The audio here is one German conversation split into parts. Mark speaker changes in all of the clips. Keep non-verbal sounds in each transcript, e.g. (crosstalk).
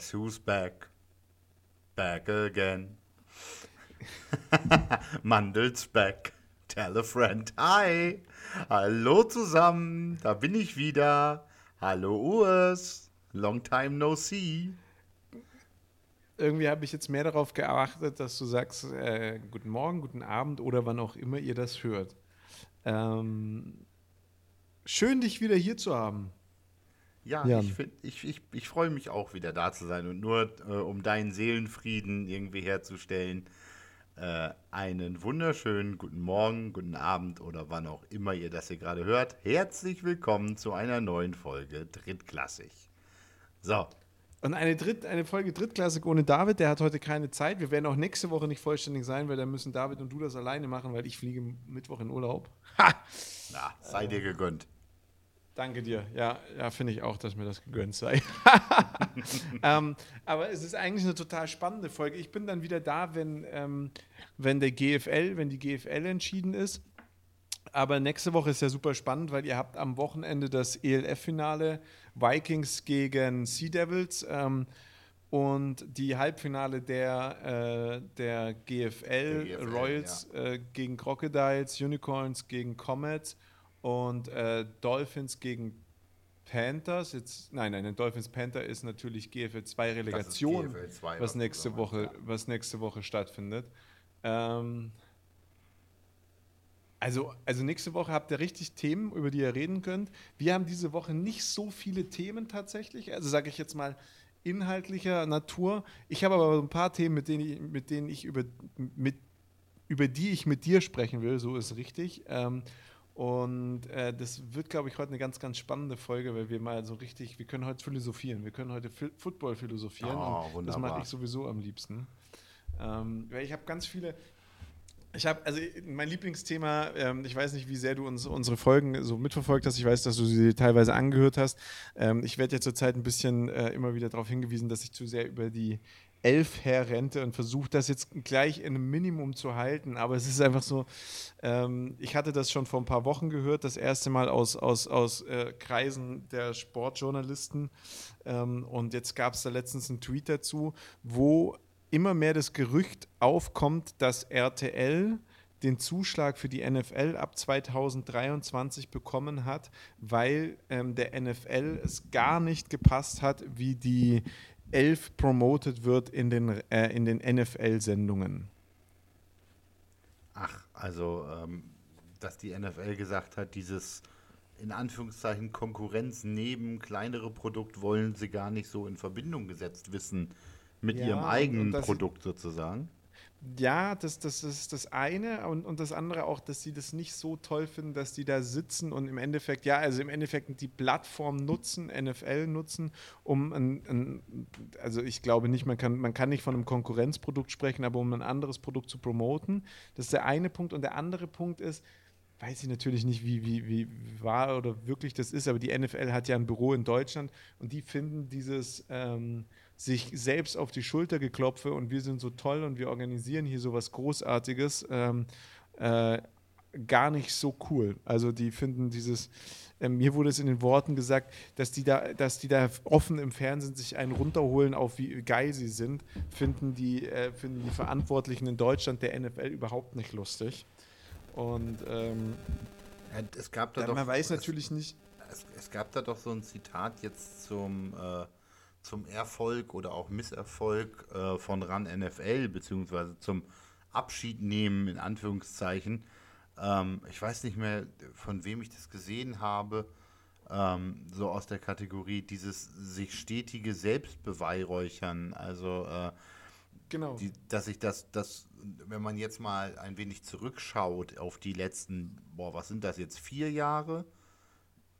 Speaker 1: Guess who's back? Back again. (laughs) Mandels back. Tell a friend. Hi. Hallo zusammen. Da bin ich wieder. Hallo Urs. Long time no see.
Speaker 2: Irgendwie habe ich jetzt mehr darauf geachtet, dass du sagst, äh, guten Morgen, guten Abend oder wann auch immer ihr das hört. Ähm, schön, dich wieder hier zu haben.
Speaker 1: Ja,
Speaker 2: Jan.
Speaker 1: ich, ich, ich, ich freue mich auch wieder da zu sein und nur äh, um deinen Seelenfrieden irgendwie herzustellen. Äh, einen wunderschönen guten Morgen, guten Abend oder wann auch immer ihr das hier gerade hört. Herzlich willkommen zu einer neuen Folge Drittklassig. So,
Speaker 2: Und eine, Dritt, eine Folge Drittklassik ohne David, der hat heute keine Zeit. Wir werden auch nächste Woche nicht vollständig sein, weil dann müssen David und du das alleine machen, weil ich fliege Mittwoch in Urlaub. Ha!
Speaker 1: na, sei dir gegönnt.
Speaker 2: Danke dir. Ja, ja finde ich auch, dass mir das gegönnt sei. (laughs) (laughs) ähm, aber es ist eigentlich eine total spannende Folge. Ich bin dann wieder da, wenn, ähm, wenn der GFL, wenn die GFL entschieden ist. Aber nächste Woche ist ja super spannend, weil ihr habt am Wochenende das ELF-Finale Vikings gegen Sea Devils ähm, und die Halbfinale der, äh, der GFL,
Speaker 1: Der GFL,
Speaker 2: Royals äh, gegen Crocodiles, Unicorns gegen Comets und äh, Dolphins gegen Panthers. Jetzt, nein, nein, Dolphins Panther ist natürlich GFL 2 Relegation,
Speaker 1: GFL 2,
Speaker 2: was nächste Woche,
Speaker 1: ja.
Speaker 2: was nächste Woche stattfindet. Ähm, also, also nächste Woche habt ihr richtig Themen, über die ihr reden könnt. Wir haben diese Woche nicht so viele Themen tatsächlich. Also sage ich jetzt mal inhaltlicher Natur. Ich habe aber ein paar Themen, mit denen ich, mit denen ich über, mit, über die ich mit dir sprechen will. So ist richtig. Ähm, und äh, das wird, glaube ich, heute eine ganz, ganz spannende Folge, weil wir mal so richtig, wir können heute philosophieren. Wir können heute Fi- Football philosophieren.
Speaker 1: Oh,
Speaker 2: und das mache ich sowieso am liebsten. Ähm, weil ich habe ganz viele, ich habe, also mein Lieblingsthema, ähm, ich weiß nicht, wie sehr du uns, unsere Folgen so mitverfolgt hast. Ich weiß, dass du sie teilweise angehört hast. Ähm, ich werde ja zurzeit ein bisschen äh, immer wieder darauf hingewiesen, dass ich zu sehr über die Elf herrente und versuche das jetzt gleich in einem Minimum zu halten. Aber es ist einfach so, ähm, ich hatte das schon vor ein paar Wochen gehört, das erste Mal aus, aus, aus äh, Kreisen der Sportjournalisten. Ähm, und jetzt gab es da letztens einen Tweet dazu, wo immer mehr das Gerücht aufkommt, dass RTL den Zuschlag für die NFL ab 2023 bekommen hat, weil ähm, der NFL es gar nicht gepasst hat, wie die Elf promoted wird in den, äh, in den NFL-Sendungen.
Speaker 1: Ach, also, ähm, dass die NFL gesagt hat, dieses in Anführungszeichen Konkurrenz neben kleinere Produkt wollen sie gar nicht so in Verbindung gesetzt wissen mit
Speaker 2: Ja,
Speaker 1: ihrem eigenen Produkt sozusagen.
Speaker 2: Ja, das, das ist das eine und, und das andere auch, dass sie das nicht so toll finden, dass die da sitzen und im Endeffekt, ja, also im Endeffekt die Plattform nutzen, NFL nutzen, um ein, ein also ich glaube nicht, man kann, man kann nicht von einem Konkurrenzprodukt sprechen, aber um ein anderes Produkt zu promoten. Das ist der eine Punkt und der andere Punkt ist, weiß ich natürlich nicht, wie, wie, wie wahr oder wirklich das ist, aber die NFL hat ja ein Büro in Deutschland und die finden dieses ähm, sich selbst auf die Schulter geklopfe und wir sind so toll und wir organisieren hier sowas Großartiges ähm, äh, gar nicht so cool. Also die finden dieses, ähm, mir wurde es in den Worten gesagt, dass die da, dass die da offen im Fernsehen sich einen runterholen auf wie geil sie sind, finden die, äh, finden die Verantwortlichen in Deutschland der NFL überhaupt nicht lustig. Und ähm,
Speaker 1: Ja, es gab da doch,
Speaker 2: man weiß
Speaker 1: es,
Speaker 2: natürlich nicht,
Speaker 1: Es, es gab da doch so ein Zitat jetzt zum, äh, zum Erfolg oder auch Misserfolg äh, von RAN NFL, beziehungsweise zum Abschied nehmen, in Anführungszeichen. Ähm, ich weiß nicht mehr, von wem ich das gesehen habe. Ähm, so aus der Kategorie dieses sich stetige Selbstbeweihräuchern. Also, äh,
Speaker 2: genau.
Speaker 1: die, dass ich das, das, wenn man jetzt mal ein wenig zurückschaut auf die letzten, boah, was sind das jetzt, vier Jahre,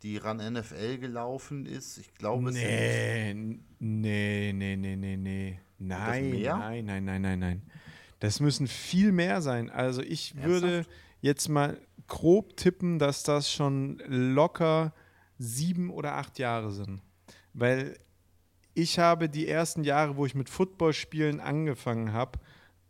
Speaker 1: die RAN NFL gelaufen ist? Ich glaube, es sind
Speaker 2: Nee, nee, nee, nee, nee, nee. Nein, nein, nein, nein, nein, nein. Das müssen viel mehr sein. Also ich würde
Speaker 1: Ernsthaft?
Speaker 2: jetzt mal grob tippen, dass das schon locker sieben oder acht Jahre sind. Weil ich habe die ersten Jahre, wo ich mit Footballspielen angefangen habe,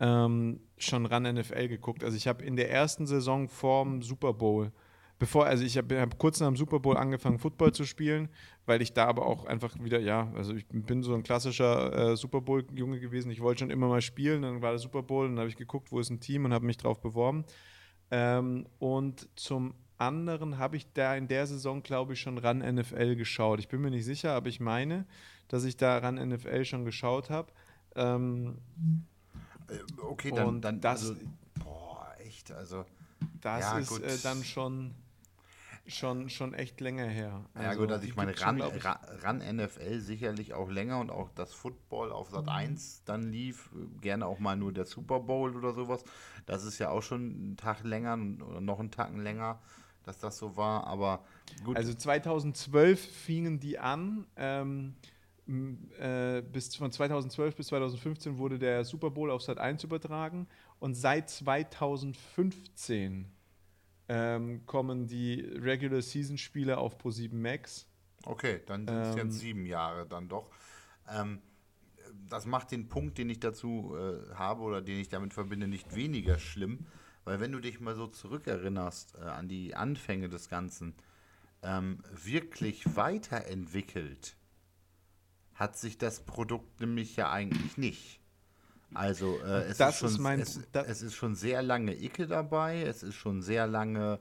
Speaker 2: ähm, schon ran NFL geguckt. Also ich habe in der ersten Saison vorm Super Bowl bevor, also ich habe hab kurz nach dem Super Bowl angefangen, Football zu spielen, weil ich da aber auch einfach wieder, ja, also ich bin so ein klassischer äh, Super Bowl-Junge gewesen. Ich wollte schon immer mal spielen, dann war der Super Bowl und dann habe ich geguckt, wo ist ein Team und habe mich drauf beworben. Ähm, und zum anderen habe ich da in der Saison, glaube ich, schon ran NFL geschaut. Ich bin mir nicht sicher, aber ich meine, dass ich da ran NFL schon geschaut habe. Ähm,
Speaker 1: äh, okay, dann, dann das, also, boah, echt, also
Speaker 2: das ja, ist äh, dann schon schon, schon echt länger her.
Speaker 1: Also, ja gut, also ich meine, ran, schon, ran, NFL sicherlich auch länger und auch das Football auf Sat 1 mhm. dann lief, gerne auch mal nur der Super Bowl oder sowas. Das ist ja auch schon einen Tag länger oder noch einen Tag länger, dass das so war, aber
Speaker 2: gut. Also 2012 fingen die an, ähm, äh, bis von 2012 bis 2015 wurde der Super Bowl auf Sat 1 übertragen und seit 2015 ähm, kommen die Regular Season Spiele auf Pro7 Max.
Speaker 1: Okay, dann sind es ähm, jetzt sieben Jahre dann doch. Ähm, das macht den Punkt, den ich dazu äh, habe oder den ich damit verbinde, nicht weniger schlimm, weil wenn du dich mal so zurückerinnerst äh, an die Anfänge des Ganzen, ähm, wirklich weiterentwickelt hat sich das Produkt nämlich ja eigentlich nicht. Also äh, es, ist schon, ist mein, es, es, ist schon sehr lange Icke dabei, es ist schon sehr lange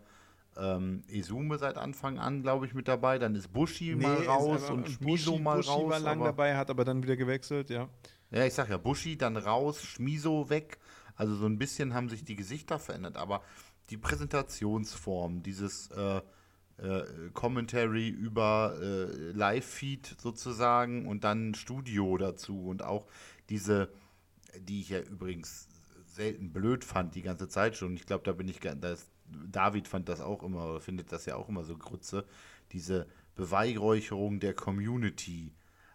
Speaker 1: ähm, Esume seit Anfang an, glaube ich, mit dabei. Dann ist Bushi nee, mal raus und Schmiso Bushi, mal Bushi raus.
Speaker 2: war lange dabei, hat aber dann wieder gewechselt, ja.
Speaker 1: Ja, ich sag ja, Bushi dann raus, Schmiso weg. Also so ein bisschen haben sich die Gesichter verändert, aber die Präsentationsform, dieses äh, äh, Commentary über äh, Live-Feed sozusagen und dann Studio dazu und auch diese die ich ja übrigens selten blöd fand, die ganze Zeit schon. Ich glaube, da bin ich, das, David fand das auch immer, oder findet das ja auch immer so Grütze, diese Beweihräucherung der Community.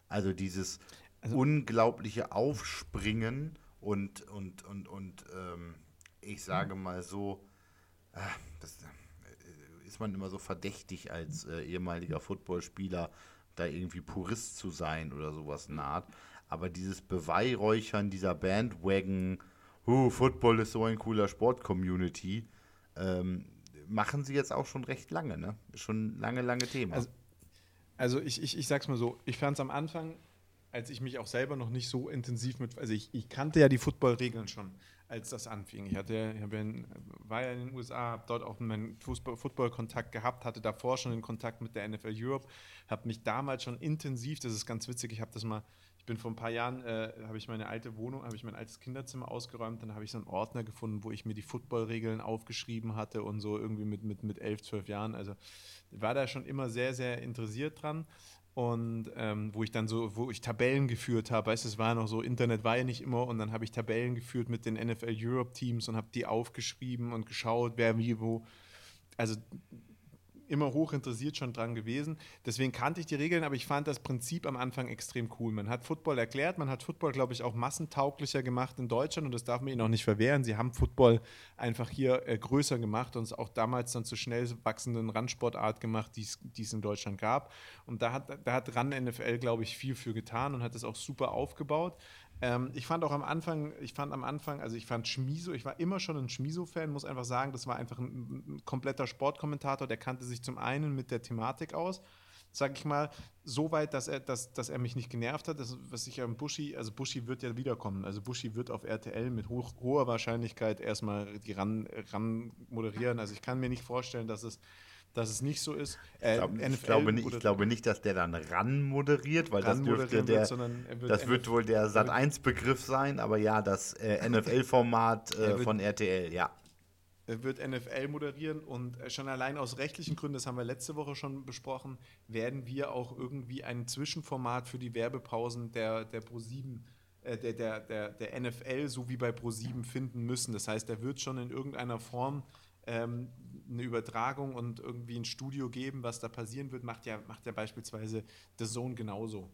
Speaker 1: Also dieses also, unglaubliche Aufspringen und, und, und, und ähm, ich sage mal so, äh, das äh, ist man immer so verdächtig als äh, ehemaliger Footballspieler, da irgendwie Purist zu sein oder sowas naht aber dieses Beweihräuchern dieser Bandwagon, huh, Football ist so ein cooler Sport-Community, ähm, machen sie jetzt auch schon recht lange, ne? Schon lange, lange Thema.
Speaker 2: Also, also ich, ich, ich sag's mal so, ich fand es am Anfang, als ich mich auch selber noch nicht so intensiv mit, also ich, ich kannte ja die Football-Regeln schon, als das anfing. Ich hatte, ich in, war ja in den USA, habe dort auch meinen Football-Kontakt gehabt, hatte davor schon den Kontakt mit der NFL Europe, habe mich damals schon intensiv, das ist ganz witzig, ich habe das mal ich bin vor ein paar Jahren, äh, habe ich meine alte Wohnung, habe ich mein altes Kinderzimmer ausgeräumt, dann habe ich so einen Ordner gefunden, wo ich mir die Footballregeln aufgeschrieben hatte und so irgendwie mit, mit, mit elf, zwölf Jahren. Also war da schon immer sehr, sehr interessiert dran. Und ähm, wo ich dann so, wo ich Tabellen geführt habe, weißt du, es war noch so, Internet war ja nicht immer und dann habe ich Tabellen geführt mit den NFL Europe Teams und habe die aufgeschrieben und geschaut, wer wie wo. Also immer hoch interessiert schon dran gewesen. Deswegen kannte ich die Regeln, aber ich fand das Prinzip am Anfang extrem cool. Man hat Football erklärt, man hat Football, glaube ich, auch massentauglicher gemacht in Deutschland und das darf man ihnen auch nicht verwehren. Sie haben Football einfach hier äh, größer gemacht und es auch damals dann zur schnell wachsenden Randsportart gemacht, die es in Deutschland gab. Und da hat, da hat RAN NFL, glaube ich, viel für getan und hat es auch super aufgebaut. Ähm, ich fand auch am Anfang, ich fand am Anfang, also ich fand Schmiso, ich war immer schon ein Schmiso-Fan, muss einfach sagen, das war einfach ein, ein, kompletter Sportkommentator, der kannte sich zum einen mit der Thematik aus, sag ich mal, so weit, dass er, dass, dass er mich nicht genervt hat, das, was ich am Buschi, also Buschi wird ja wiederkommen, also Buschi wird auf RTL mit hoch, hoher Wahrscheinlichkeit erstmal die ran, ran moderieren, also ich kann mir nicht vorstellen, dass es dass es nicht so ist.
Speaker 1: Äh, ich, glaub, ich, glaube nicht, ich, glaube nicht, dass der dann ran moderiert, weil ran das dürfte der, wird, das wird wohl der Sat 1 Begriff sein, aber ja, das äh, NFL-Format äh, von RTL, ja.
Speaker 2: Er wird NFL moderieren und äh, schon allein aus rechtlichen Gründen, das haben wir letzte Woche schon besprochen, werden wir auch irgendwie ein Zwischenformat für die Werbepausen der, der Pro7 äh, der, der, der, der NFL so wie bei Pro7 finden müssen. Das heißt, er wird schon in irgendeiner Form ähm, eine Übertragung und irgendwie ein Studio geben, was da passieren wird, macht ja, macht ja beispielsweise The Zone genauso.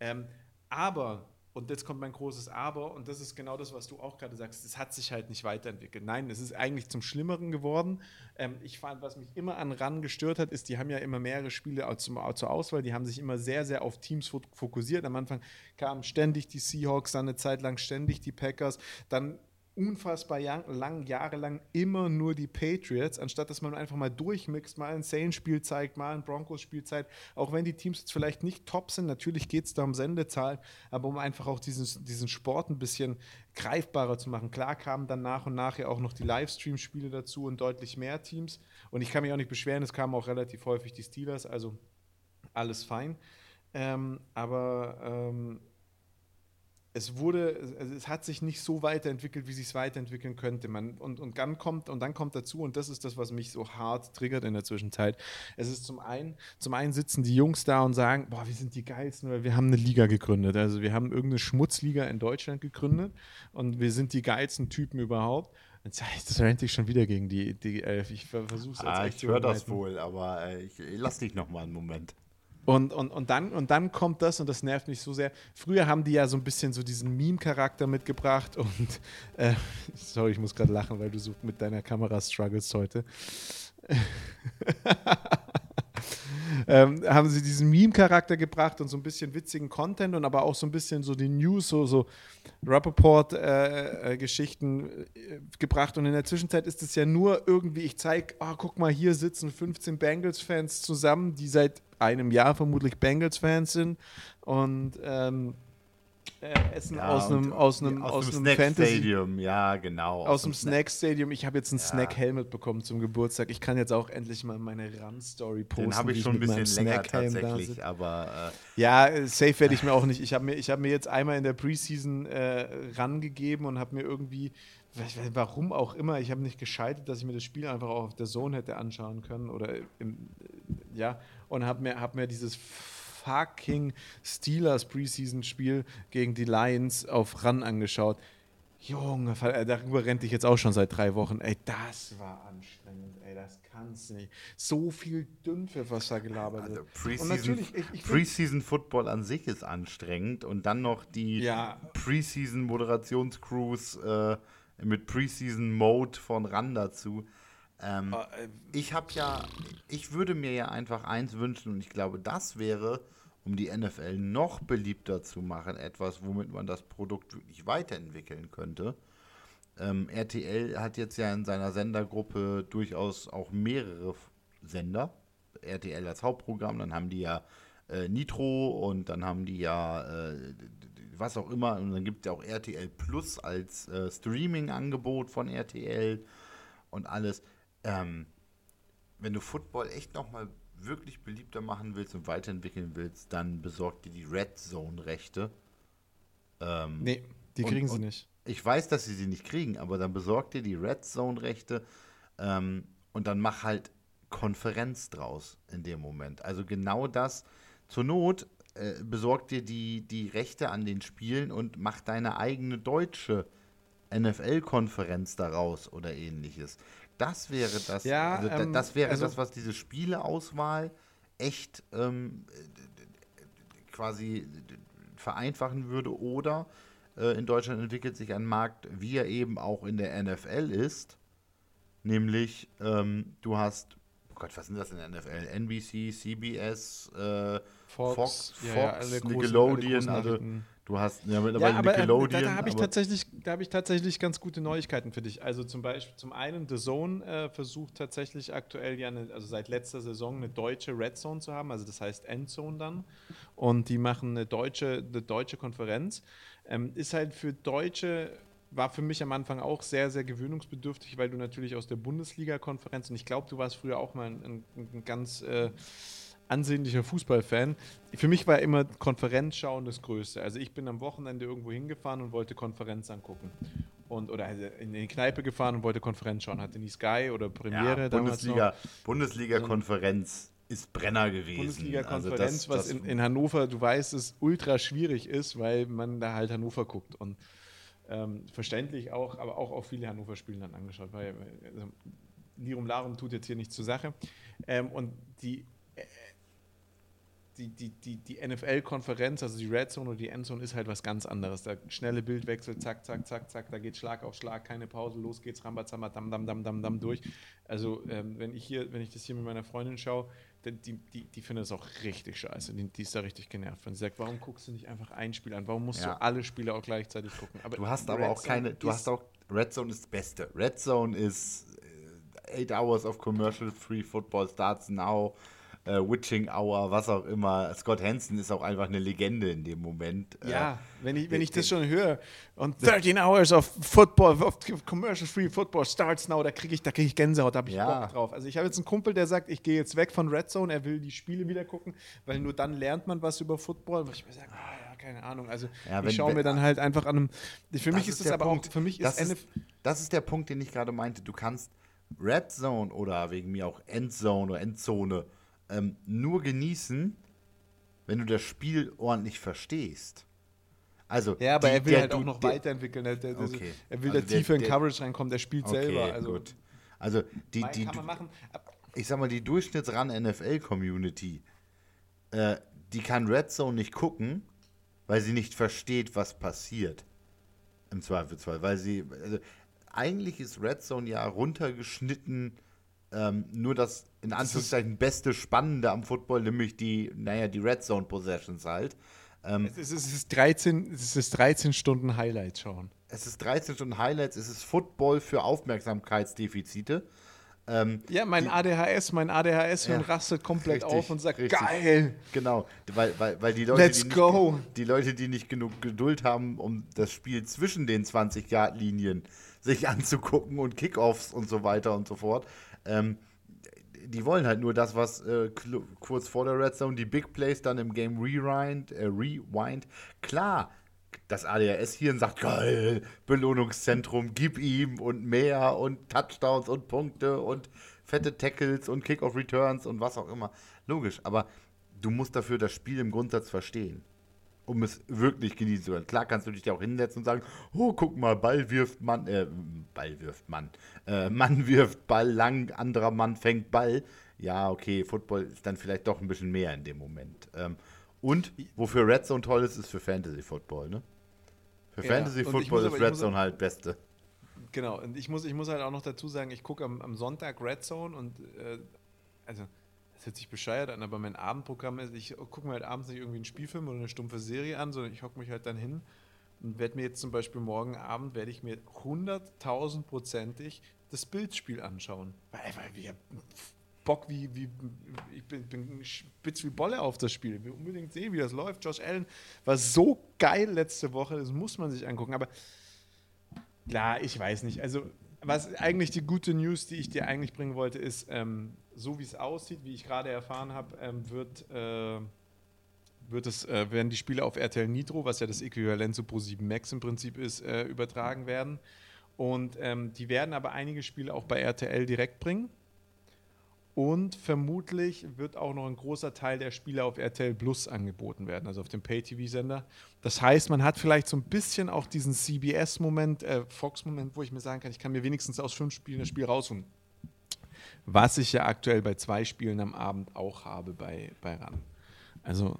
Speaker 2: Ähm, aber, und jetzt kommt mein großes Aber, und das ist genau das, was du auch gerade sagst, es hat sich halt nicht weiterentwickelt. Nein, es ist eigentlich zum Schlimmeren geworden. Ähm, ich fand, was mich immer an RAN gestört hat, ist, die haben ja immer mehrere Spiele zur Auswahl, die haben sich immer sehr, sehr auf Teams fokussiert. Am Anfang kamen ständig die Seahawks, dann eine Zeit lang ständig die Packers, dann unfassbar lang, jahrelang immer nur die Patriots, anstatt dass man einfach mal durchmixt, mal ein Saints-Spiel zeigt, mal ein Broncos-Spiel zeigt, auch wenn die Teams jetzt vielleicht nicht top sind, natürlich geht es da um Sendezahlen, aber um einfach auch dieses, diesen Sport ein bisschen greifbarer zu machen. Klar kamen dann nach und nach ja auch noch die Livestream-Spiele dazu und deutlich mehr Teams und ich kann mich auch nicht beschweren, es kamen auch relativ häufig die Steelers, also alles fein. Ähm, aber ähm, es wurde, es hat sich nicht so weiterentwickelt, wie sich es weiterentwickeln könnte. Man, und, und dann kommt, und dann kommt dazu, und das ist das, was mich so hart triggert in der Zwischenzeit. Es ist zum einen, zum einen sitzen die Jungs da und sagen, boah, wir sind die geilsten, weil wir haben eine Liga gegründet. Also wir haben irgendeine Schmutzliga in Deutschland gegründet und wir sind die geilsten Typen überhaupt. Jetzt rente ich schon wieder gegen die, die Elf. Ich versuche es
Speaker 1: ah, Ich höre das wohl, aber äh, ich, ich lass dich noch mal einen Moment.
Speaker 2: Und, und, und, dann, und dann kommt das, und das nervt mich so sehr. Früher haben die ja so ein bisschen so diesen Meme-Charakter mitgebracht. (laughs) Und äh, sorry, ich muss gerade lachen, weil du so mit deiner Kamera struggles heute. (laughs) ähm, haben sie diesen Meme-Charakter gebracht und so ein bisschen witzigen Content und aber auch so ein bisschen so die News, so, so Rappaport-Geschichten äh, äh, gebracht. Und in der Zwischenzeit ist es ja nur irgendwie, ich zeige, oh, guck mal, hier sitzen 15 Bengals-Fans zusammen, die seit einem Jahr vermutlich Bengals-Fans sind und ähm, äh, Essen ja, aus einem aus einem aus, aus einem Snack Fantasy
Speaker 1: Stadium, ja genau.
Speaker 2: Aus, aus dem Snack Stadium. Ich habe jetzt ein ja. Snack Helmet bekommen zum Geburtstag. Ich kann jetzt auch endlich mal meine Run Story posten.
Speaker 1: Den habe ich schon ein bisschen länger tatsächlich, aber
Speaker 2: äh, ja, safe werde ich mir (laughs) auch nicht. Ich habe mir ich habe mir jetzt einmal in der Preseason äh, rangegeben und habe mir irgendwie warum auch immer, ich habe nicht geschaltet, dass ich mir das Spiel einfach auch auf der Zone hätte anschauen können oder im, ja und habe mir hab mir dieses fucking Steelers Preseason-Spiel gegen die Lions auf Run angeschaut. Junge, äh, darüber rente ich jetzt auch schon seit drei Wochen. Ey, das war anstrengend, ey, das kannst du nicht. So viel da gelabert wird.
Speaker 1: Also Preseason, Preseason Football an sich ist anstrengend und dann noch die ja. Preseason Moderationscrews äh, mit Preseason Mode von RAN dazu. Ähm, oh, äh, ich habe ja, ich würde mir ja einfach eins wünschen und ich glaube, das wäre um die NFL noch beliebter zu machen, etwas, womit man das Produkt wirklich weiterentwickeln könnte. Ähm, RTL hat jetzt ja in seiner Sendergruppe durchaus auch mehrere Sender. RTL als Hauptprogramm, dann haben die ja äh, Nitro und dann haben die ja äh, was auch immer. Und dann gibt es ja auch RTL Plus als äh, Streaming-Angebot von RTL und alles. Ähm, wenn du Football echt nochmal wirklich beliebter machen willst und weiterentwickeln willst, dann besorg dir die Red Zone-Rechte.
Speaker 2: Ähm, nee, die kriegen und, sie nicht.
Speaker 1: Ich weiß, dass sie sie nicht kriegen, aber dann besorg dir die Red Zone-Rechte ähm, und dann mach halt Konferenz draus in dem Moment. Also genau das. Zur Not äh, besorg dir die, die Rechte an den Spielen und mach deine eigene deutsche NFL-Konferenz daraus oder ähnliches. Das wäre das, ja, also, ähm, das wäre also, das, was diese Spieleauswahl echt ähm, quasi vereinfachen würde. Oder äh, in Deutschland entwickelt sich ein Markt, wie er eben auch in der NFL ist. Nämlich, ähm, du hast, oh Gott, was sind das in der NFL? NBC, CBS, äh, Fox, Fox, Fox ja, Nickelodeon, also Du hast ja mittlerweile ja, aber, Nickelodeon.
Speaker 2: Ähm, da, da habe ich, tatsächlich, hab ich tatsächlich ganz gute Neuigkeiten für dich. Also zum Beispiel, zum einen, The Zone äh, versucht tatsächlich aktuell ja, eine, also seit letzter Saison eine deutsche Red Zone zu haben, also das heißt Endzone dann. Und die machen eine deutsche, eine deutsche Konferenz. Ähm, ist halt für Deutsche war für mich am Anfang auch sehr, sehr gewöhnungsbedürftig, weil du natürlich aus der Bundesliga-Konferenz, und ich glaube, du warst früher auch mal ein, ein, ein ganz äh, ansehnlicher Fußballfan. Für mich war immer Konferenz schauen das Größte. Also ich bin am Wochenende irgendwo hingefahren und wollte Konferenz angucken. Und, oder in die Kneipe gefahren und wollte Konferenz schauen. Hatte nie Sky oder Premiere ja,
Speaker 1: Bundesliga, Bundesliga-Konferenz ist Brenner gewesen.
Speaker 2: Bundesliga-Konferenz, also was in, in, Hannover, du weißt, es ultra schwierig ist, weil man da halt Hannover guckt. Und ähm, verständlich auch, aber auch auf viele Hannover-Spiele dann angeschaut, weil also, Lirum Larum tut jetzt hier nichts zur Sache. Ähm, und die die, die, die, die NFL-Konferenz, also die Red Zone oder die Endzone, ist halt was ganz anderes. Da schnelle Bildwechsel, zack, zack, zack, zack, da geht Schlag auf Schlag, keine Pause, los geht's, Rambazamba, dam, dam, dam, dam, dam durch. Also, ähm, wenn ich hier, wenn ich das hier mit meiner Freundin schaue, die, die, die findet es auch richtig scheiße. Die, die, ist da richtig genervt. Wenn sie sagt, warum guckst du nicht einfach ein Spiel an? Warum musst ja. du alle Spiele auch gleichzeitig gucken?
Speaker 1: Aber du hast aber Red auch keine, du hast auch, Red Zone ist das Beste. Red Zone ist äh, eight hours of commercial free football starts now äh, Witching Hour, was auch immer. Scott Hansen ist auch einfach eine Legende in dem Moment.
Speaker 2: Äh, ja, äh, wenn ich, wenn ich das schon höre und 13 Hours of Football, of Commercial Free Football starts now, da kriege ich, krieg ich Gänsehaut, da habe ich ja. Bock drauf. Also ich habe jetzt einen Kumpel, der sagt, ich gehe jetzt weg von Red Zone, er will die Spiele wieder gucken, weil nur dann lernt man was über Football. Wo ich mir sage, ah, ja, keine Ahnung. Also ja, ich schaue mir dann halt einfach an einem. Für mich ist es aber Punkt. auch, für mich
Speaker 1: ist, ist Das ist der Punkt, den ich gerade meinte. Du kannst Red Zone oder wegen mir auch Endzone oder Endzone ähm, nur genießen, wenn du das Spiel ordentlich verstehst. Also,
Speaker 2: ja, aber die, er will halt auch noch der, weiterentwickeln. Der, der, okay. Er will also da tiefer in Coverage reinkommen, der spielt okay, selber. Also, gut.
Speaker 1: also die, die, ich sag mal, die Durchschnittsran-NFL-Community, äh, die kann Red Zone nicht gucken, weil sie nicht versteht, was passiert. Im Zweifelsfall. Weil sie, also, eigentlich ist Red Zone ja runtergeschnitten ähm, nur das in Anführungszeichen beste Spannende am Football, nämlich die, naja, die Red Zone Possessions halt.
Speaker 2: Ähm, es, ist, es, ist 13, es ist 13 Stunden Highlights schauen.
Speaker 1: Es ist 13 Stunden Highlights, es ist Football für Aufmerksamkeitsdefizite.
Speaker 2: Ähm, ja, mein die, ADHS, mein ADHS-Hirn ja, rastet komplett richtig, auf und sagt, richtig. geil.
Speaker 1: Genau, weil, weil, weil die, Leute,
Speaker 2: Let's
Speaker 1: die,
Speaker 2: go.
Speaker 1: Nicht, die Leute, die nicht genug Geduld haben, um das Spiel zwischen den 20-Yard-Linien sich anzugucken und Kickoffs und so weiter und so fort, ähm, die wollen halt nur das, was äh, kurz vor der Red Zone, die Big Plays dann im Game Rewind, äh, Rewind. Klar, das ADHS hier sagt, geil, Belohnungszentrum, gib ihm und mehr und Touchdowns und Punkte und fette Tackles und Kickoff-Returns und was auch immer. Logisch, aber du musst dafür das Spiel im Grundsatz verstehen um es wirklich genießen zu können. Klar kannst du dich da auch hinsetzen und sagen, oh, guck mal, Ball wirft Mann, äh, Ball wirft Mann, äh, Mann wirft Ball lang, anderer Mann fängt Ball. Ja, okay, Football ist dann vielleicht doch ein bisschen mehr in dem Moment. Ähm, und wofür Red Zone toll ist, ist für Fantasy Football, ne? Für ja, Fantasy Football ist Red Zone halt Beste.
Speaker 2: Genau, und ich muss, ich muss halt auch noch dazu sagen, ich gucke am, am Sonntag Red Zone und äh, also hört sich bescheuert an, aber mein Abendprogramm ist, ich gucke mir halt abends nicht irgendwie einen Spielfilm oder eine stumpfe Serie an, sondern ich hocke mich halt dann hin und werde mir jetzt zum Beispiel morgen Abend, werde ich mir hunderttausendprozentig das Bildspiel anschauen. Weil, weil wir Bock wie, wie ich bin, bin spitz wie Bolle auf das Spiel. Ich will unbedingt sehen, wie das läuft. Josh Allen war so geil letzte Woche, das muss man sich angucken. Aber klar, ich weiß nicht. Also, was eigentlich die gute News, die ich dir eigentlich bringen wollte, ist, ähm, so wie es aussieht, wie ich gerade erfahren habe, ähm, wird, äh, wird es, äh, werden die Spiele auf RTL Nitro, was ja das Äquivalent zu Pro7 Max im Prinzip ist, äh, übertragen werden. Und ähm, die werden aber einige Spiele auch bei RTL direkt bringen. Und vermutlich wird auch noch ein großer Teil der Spiele auf RTL Plus angeboten werden, also auf dem Pay-TV-Sender. Das heißt, man hat vielleicht so ein bisschen auch diesen CBS-Moment, äh, Fox-Moment, wo ich mir sagen kann, ich kann mir wenigstens aus fünf Spielen das Spiel rausholen was ich ja aktuell bei zwei Spielen am Abend auch habe bei, bei RAN. Also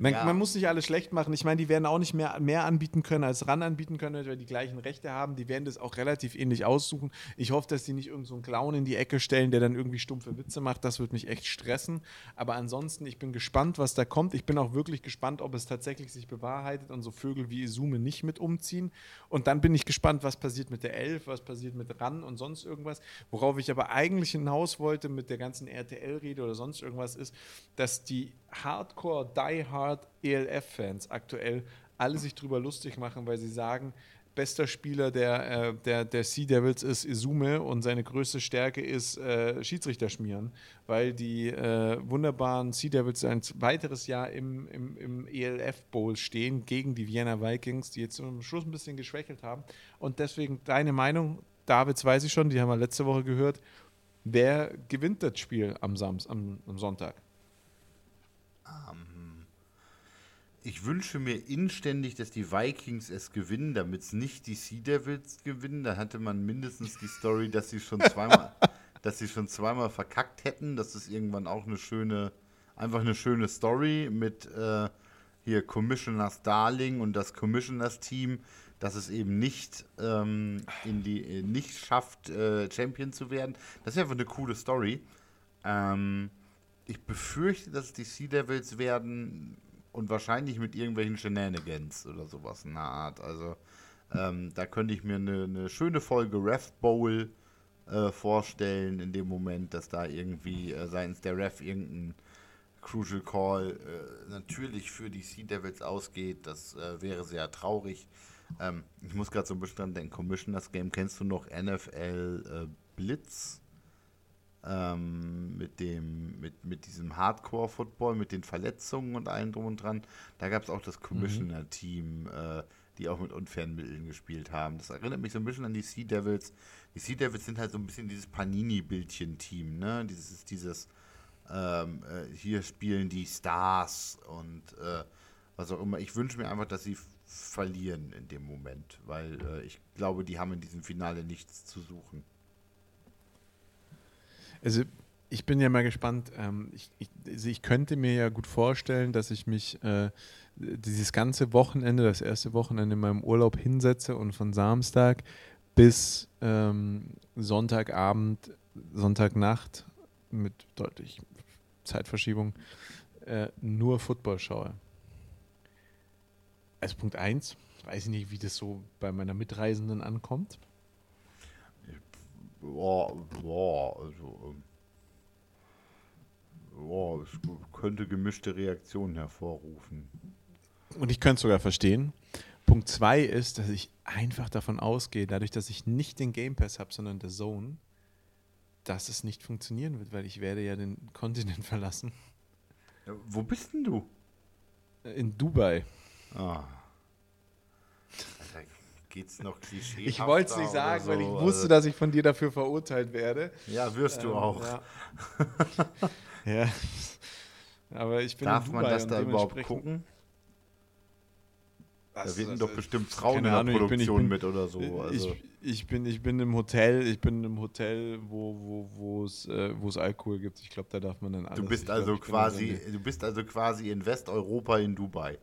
Speaker 2: man, ja. man, muss nicht alles schlecht machen. Ich meine, die werden auch nicht mehr, mehr anbieten können, als RAN anbieten können, weil die gleichen Rechte haben. Die werden das auch relativ ähnlich aussuchen. Ich hoffe, dass die nicht irgendeinen so Clown in die Ecke stellen, der dann irgendwie stumpfe Witze macht. Das wird mich echt stressen. Aber ansonsten, ich bin gespannt, was da kommt. Ich bin auch wirklich gespannt, ob es tatsächlich sich bewahrheitet und so Vögel wie Izume nicht mit umziehen. Und dann bin ich gespannt, was passiert mit der Elf, was passiert mit RAN und sonst irgendwas. Worauf ich aber eigentlich hinaus wollte mit der ganzen RTL-Rede oder sonst irgendwas ist, dass die Hardcore, Die Hard ELF-Fans aktuell alle sich drüber lustig machen, weil sie sagen, bester Spieler der, äh, der, der Sea Devils ist Izume und seine größte Stärke ist äh, Schiedsrichter schmieren, weil die äh, wunderbaren Sea Devils ein weiteres Jahr im, im, im ELF Bowl stehen gegen die Vienna Vikings, die jetzt am Schluss ein bisschen geschwächelt haben. Und deswegen deine Meinung, Davids weiß ich schon, die haben wir letzte Woche gehört. Wer gewinnt das Spiel am, Sams am, am Sonntag?
Speaker 1: Ähm, ich wünsche mir inständig, dass die Vikings es gewinnen, damit es nicht die Sea Devils gewinnen. Da hatte man mindestens die Story, dass sie schon zweimal, (laughs) dass sie schon zweimal verkackt hätten. Das ist irgendwann auch eine schöne einfach eine schöne Story mit äh, hier Commissioners Darling und das Commissioners Team, dass es eben nicht ähm, in die äh, nicht schafft, äh, Champion zu werden. Das ist einfach eine coole Story. Ähm, ich befürchte, dass es die Sea Devils werden und wahrscheinlich mit irgendwelchen Shenanigans oder sowas in der Art. Also ähm, da könnte ich mir eine, eine schöne Folge Ref Bowl äh, vorstellen in dem Moment, dass da irgendwie äh, seitens der Ref irgendein Crucial Call äh, natürlich für die Sea Devils ausgeht. Das äh, wäre sehr traurig. Ähm, ich muss gerade so ein bisschen dran denken, Commissioners Game, kennst du noch NFL äh, Blitz? Ähm, mit dem, mit, mit diesem Hardcore-Football, mit den Verletzungen und allem drum und dran. Da gab es auch das Commissioner-Team, äh, die auch mit unfairen Mitteln gespielt haben. Das erinnert mich so ein bisschen an die Sea Devils. Die Sea Devils sind halt so ein bisschen dieses Panini-Bildchen-Team, ne? Dieses, dieses ähm, äh, hier spielen die Stars und äh, was auch immer. Ich wünsche mir einfach, dass sie verlieren in dem Moment, weil äh, ich glaube, die haben in diesem Finale nichts zu suchen.
Speaker 2: Also ich bin ja mal gespannt. Ähm, ich, ich, also ich, könnte mir ja gut vorstellen, dass ich mich äh, dieses ganze Wochenende, das erste Wochenende in meinem Urlaub hinsetze und von Samstag bis ähm, Sonntagabend, Sonntagnacht mit deutlich Zeitverschiebung äh, nur Football schaue. Also Punkt 1, weiß ich nicht, wie das so bei meiner Mitreisenden ankommt.
Speaker 1: Boah, boah, also boah, es könnte gemischte Reaktionen hervorrufen.
Speaker 2: Und ich könnte es sogar verstehen. Punkt 2 ist, dass ich einfach davon ausgehe, dadurch, dass ich nicht den Game Pass habe, sondern der Zone, dass es nicht funktionieren wird, weil ich werde ja den (laughs) Kontinent verlassen.
Speaker 1: Ja, wo bist denn du?
Speaker 2: In Dubai.
Speaker 1: Ah. Geht's noch Klischee?
Speaker 2: Ich wollte es nicht sagen, so, weil ich wusste, dass ich von dir dafür verurteilt werde.
Speaker 1: Ja, wirst ähm, du auch.
Speaker 2: Ja. (laughs) ja. Aber ich bin
Speaker 1: Darf man das da überhaupt gucken? Da werden doch bestimmt Frauen in der Ahnung, Produktion ich bin, ich bin, mit oder so.
Speaker 2: Also. Ich, ich, bin, ich bin im Hotel, ich bin im Hotel, wo, wo, es, äh, Alkohol gibt. Ich glaube, da darf man dann alles.
Speaker 1: Du bist also glaub, quasi, du bist also quasi in Westeuropa in Dubai.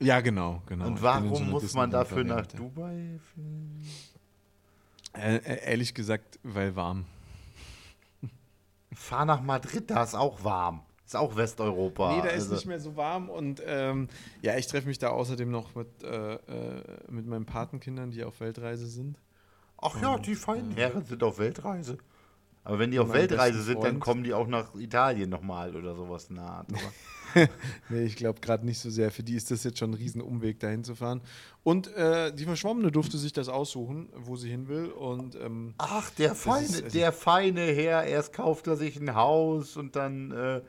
Speaker 2: Ja, genau, genau.
Speaker 1: Und warum so muss man dafür nach Dubai?
Speaker 2: Äh, äh, ehrlich gesagt, weil warm.
Speaker 1: Fahr nach Madrid, da ist auch warm. Ist auch Westeuropa.
Speaker 2: Nee, da also. ist nicht mehr so warm und ähm, ja, ich treffe mich da außerdem noch mit, äh, äh, mit meinen Patenkindern, die auf Weltreise sind.
Speaker 1: Ach und, ja, die feinen äh, Herren sind auf Weltreise. Aber wenn die auf Weltreise sind, dann kommen die auch nach Italien nochmal oder sowas der Art. (laughs) (laughs)
Speaker 2: nee, ich glaube gerade nicht so sehr. Für die ist das jetzt schon ein Riesenumweg, dahin zu fahren. Und äh, die Verschwommene durfte sich das aussuchen, wo sie hin will. Und, ähm,
Speaker 1: Ach, der feine, ist, also der feine Herr, erst kauft er sich ein Haus und dann äh,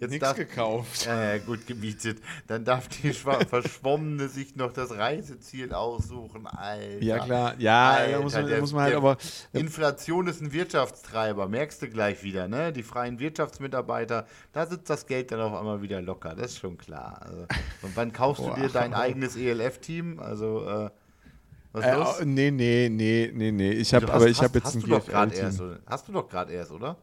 Speaker 2: Jetzt Nichts gekauft.
Speaker 1: Äh, gut gemietet. Dann darf die (laughs) Verschwommene sich noch das Reiseziel aussuchen. Alter.
Speaker 2: Ja, klar. Ja, Alter, da muss man, der, muss man halt aber.
Speaker 1: Inflation ist ein Wirtschaftstreiber. Merkst du gleich wieder, ne? Die freien Wirtschaftsmitarbeiter, da sitzt das Geld dann auf einmal wieder locker. Das ist schon klar. Also, und wann kaufst du dir dein eigenes ELF-Team? Also, äh,
Speaker 2: was äh, los? Nee, nee, nee, nee, nee. Ich habe aber ich habe jetzt ein
Speaker 1: GFL-Team. Hast du doch gerade erst, oder?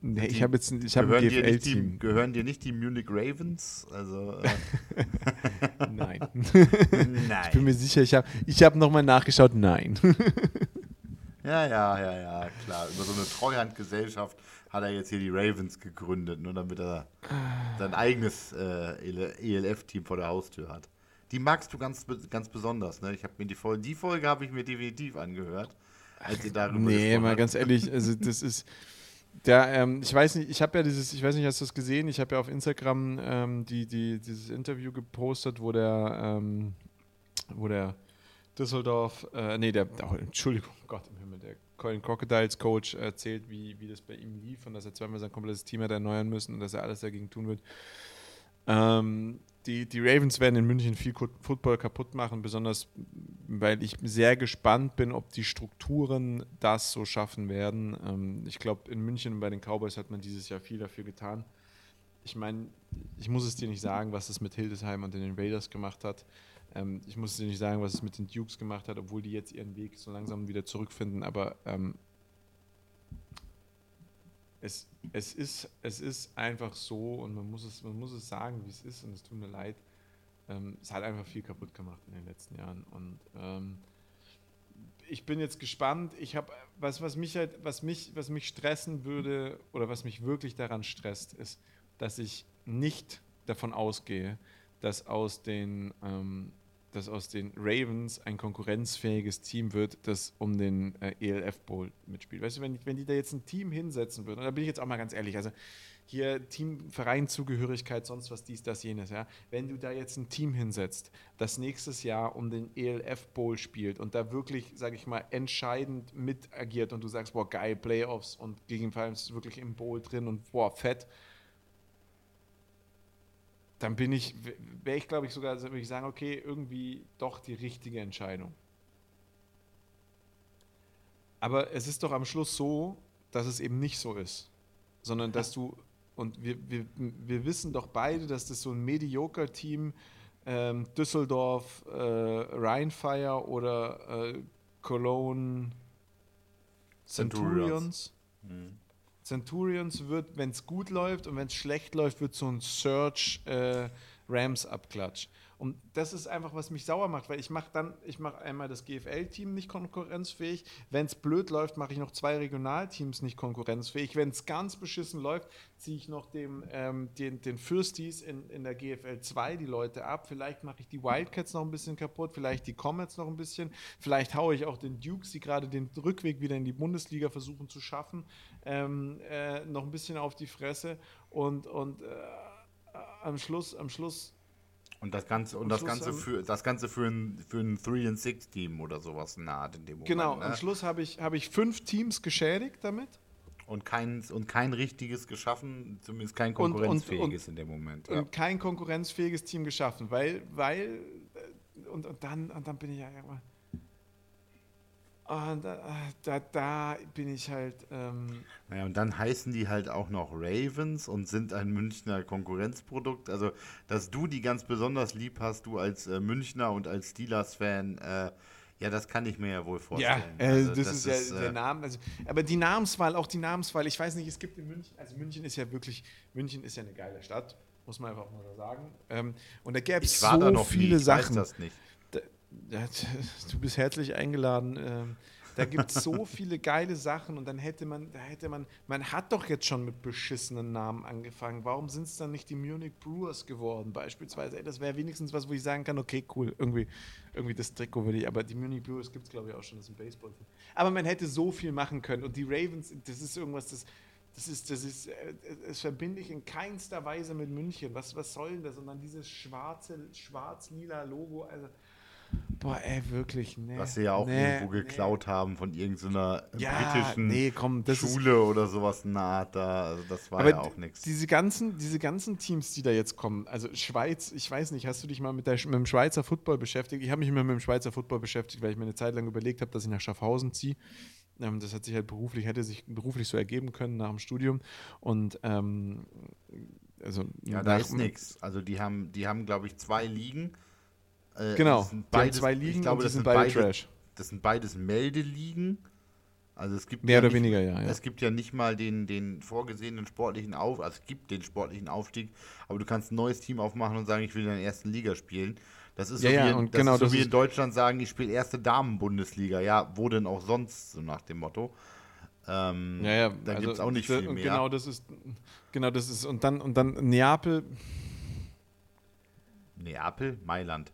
Speaker 2: Nee, ich habe jetzt ich hab ein
Speaker 1: GFL-Team. Gehören dir nicht die Munich Ravens? Also, äh. (laughs)
Speaker 2: nein. nein. Ich bin mir sicher, ich habe ich hab nochmal nachgeschaut, nein.
Speaker 1: ja, ja, ja, ja, klar. Über so eine Treuhandgesellschaft hat er jetzt hier die Ravens gegründet, nur damit er sein eigenes äh, ELF-Team vor der Haustür hat. Die magst du ganz, ganz besonders, ne? Ich habe mir die Folge, die Folge habe ich mir definitiv angehört.
Speaker 2: Als ihr darüber nee, mal ganz ehrlich, also das ist der, ähm, ich weiß nicht, ich habe ja dieses, ich weiß nicht, hast du das gesehen? Ich habe ja auf Instagram ähm, die, die, dieses Interview gepostet, wo der, ähm, wo der Düsseldorf, äh, nee, der, oh, Entschuldigung, (laughs) Gott im Himmel, der Colin Crocodiles Coach erzählt, wie, wie das bei ihm lief und dass er zweimal sein komplettes Team hat erneuern müssen und dass er alles dagegen tun wird. Ähm, die, die Ravens werden in München viel Football kaputt machen, besonders weil ich sehr gespannt bin, ob die Strukturen das so schaffen werden. Ähm, ich glaube, in München bei den Cowboys hat man dieses Jahr viel dafür getan. Ich meine, ich muss es dir nicht sagen, was es mit Hildesheim und den Raiders gemacht hat. Ähm, ich muss dir nicht sagen, was es mit den Dukes gemacht hat, obwohl die jetzt ihren Weg so langsam wieder zurückfinden. Aber ähm, es, es, ist, es ist einfach so und man muss es, man muss es sagen, wie es ist und es tut mir leid. Ähm, es hat einfach viel kaputt gemacht in den letzten Jahren und ähm, ich bin jetzt gespannt. Ich habe was, was mich halt, was mich, was mich stressen würde oder was mich wirklich daran stresst, ist, dass ich nicht davon ausgehe, dass aus den, ähm, dass aus den Ravens ein konkurrenzfähiges Team wird, das um den äh, ELF Bowl mitspielt. Weißt du, wenn, wenn die da jetzt ein Team hinsetzen würden, und da bin ich jetzt auch mal ganz ehrlich, also hier Team, Vereinzugehörigkeit, sonst was, dies, das, jenes, ja. Wenn du da jetzt ein Team hinsetzt, das nächstes Jahr um den ELF Bowl spielt und da wirklich, sage ich mal, entscheidend mit agiert und du sagst, boah, geil, Playoffs und gegebenenfalls wirklich im Bowl drin und boah, fett, dann bin ich, wäre ich glaube ich sogar, würde ich sagen, okay, irgendwie doch die richtige Entscheidung. Aber es ist doch am Schluss so, dass es eben nicht so ist, sondern dass du und wir, wir, wir wissen doch beide, dass das so ein Mediocre-Team ähm, Düsseldorf, äh, Rheinfire oder äh, Cologne Centurions. Centurions. Mhm. Centurions wird, wenn es gut läuft und wenn es schlecht läuft, wird so ein Search äh, Rams abklatsch. Und das ist einfach, was mich sauer macht, weil ich mache dann, ich mache einmal das GFL-Team nicht konkurrenzfähig. Wenn es blöd läuft, mache ich noch zwei Regionalteams nicht konkurrenzfähig. Wenn es ganz beschissen läuft, ziehe ich noch dem, ähm, den, den Fürstis in, in der GFL 2 die Leute ab. Vielleicht mache ich die Wildcats noch ein bisschen kaputt, vielleicht die Comets noch ein bisschen. Vielleicht haue ich auch den Dukes, die gerade den Rückweg wieder in die Bundesliga versuchen zu schaffen, ähm, äh, noch ein bisschen auf die Fresse. Und, und äh, am Schluss, am Schluss
Speaker 1: und das Ganze, und das Ganze für das Ganze für ein, für ein 3-6-Team oder sowas naht in dem
Speaker 2: Moment. Genau, ne? am Schluss habe ich, hab ich fünf Teams geschädigt damit.
Speaker 1: Und kein, und kein richtiges geschaffen, zumindest kein konkurrenzfähiges und, und, in dem Moment.
Speaker 2: Ja. Und kein konkurrenzfähiges Team geschaffen, weil, weil, äh, und, und, dann, und dann bin ich ja immer und da, da, da, bin ich halt. Ähm
Speaker 1: naja, und dann heißen die halt auch noch Ravens und sind ein Münchner Konkurrenzprodukt. Also, dass du die ganz besonders lieb hast, du als äh, Münchner und als Steelers-Fan, äh, ja, das kann ich mir ja wohl vorstellen.
Speaker 2: Ja, äh, also, das, das, ist ja der äh, Name. Also, aber die Namenswahl, auch die Namenswahl, ich weiß nicht, es gibt in München, also München ist ja wirklich, München ist ja eine geile Stadt, muss man einfach mal so sagen. Ähm, und da gäbe es so viele nie, Sachen. Ich weiß das nicht (laughs) du bist herzlich eingeladen. Ähm, da gibt es so (laughs) viele geile Sachen und dann hätte man, da hätte man, man hat doch jetzt schon mit beschissenen Namen angefangen. Warum sind es dann nicht die Munich Brewers geworden, beispielsweise? Ey, das wäre wenigstens was, wo ich sagen kann, okay, cool, irgendwie, irgendwie das Trikot würde ich, aber die Munich Brewers gibt es, glaube ich, auch schon, das ist ein Baseball. -Team. Aber man hätte so viel machen können und die Ravens, das ist irgendwas, das, das ist, das ist, äh, das verbinde ich in keinster Weise mit München. Was, was soll denn das? Und dann dieses schwarze, schwarz-lila Logo, also Boah, ey, wirklich, nee.
Speaker 1: Was sie ja auch nee, irgendwo geklaut nee. haben von irgendeiner
Speaker 2: ja,
Speaker 1: britischen
Speaker 2: nee, komm,
Speaker 1: Schule oder sowas Art da. Also das war ja auch nichts.
Speaker 2: Diese ganzen, diese ganzen Teams, die da jetzt kommen, also Schweiz, ich weiß nicht, hast du dich mal mit, der, mit dem Schweizer Football beschäftigt? Ich habe mich immer mit dem Schweizer Football beschäftigt, weil ich mir eine Zeit lang überlegt habe, dass ich nach Schaffhausen ziehe. Ähm, das hat sich halt beruflich, hätte sich beruflich so ergeben können nach dem Studium. Und ähm, also
Speaker 1: ja, da ist nichts. Also die haben, die haben, glaube ich, zwei Ligen
Speaker 2: äh, genau, das sind beides, zwei Ligen glaube, das sind beide, beide Trash.
Speaker 1: Das sind beides Meldeligen. Also es gibt
Speaker 2: Mehr
Speaker 1: ja
Speaker 2: oder
Speaker 1: nicht,
Speaker 2: weniger, ja, ja,
Speaker 1: Es gibt ja nicht mal den, den vorgesehenen sportlichen Aufstieg, also es gibt den sportlichen Aufstieg, aber du kannst ein neues Team aufmachen und sagen, ich will in der ersten Liga spielen. Das ist
Speaker 2: ja,
Speaker 1: so,
Speaker 2: ja,
Speaker 1: wie,
Speaker 2: in, genau,
Speaker 1: ist so wie in Deutschland sagen, ich spiele erste Damen-Bundesliga. Ja, wo denn auch sonst, so nach dem Motto. Ähm,
Speaker 2: ja, ja,
Speaker 1: da also, gibt es auch nicht viel mehr.
Speaker 2: Genau, das ist, genau, das ist, und dann, und dann Neapel.
Speaker 1: Neapel? Mailand.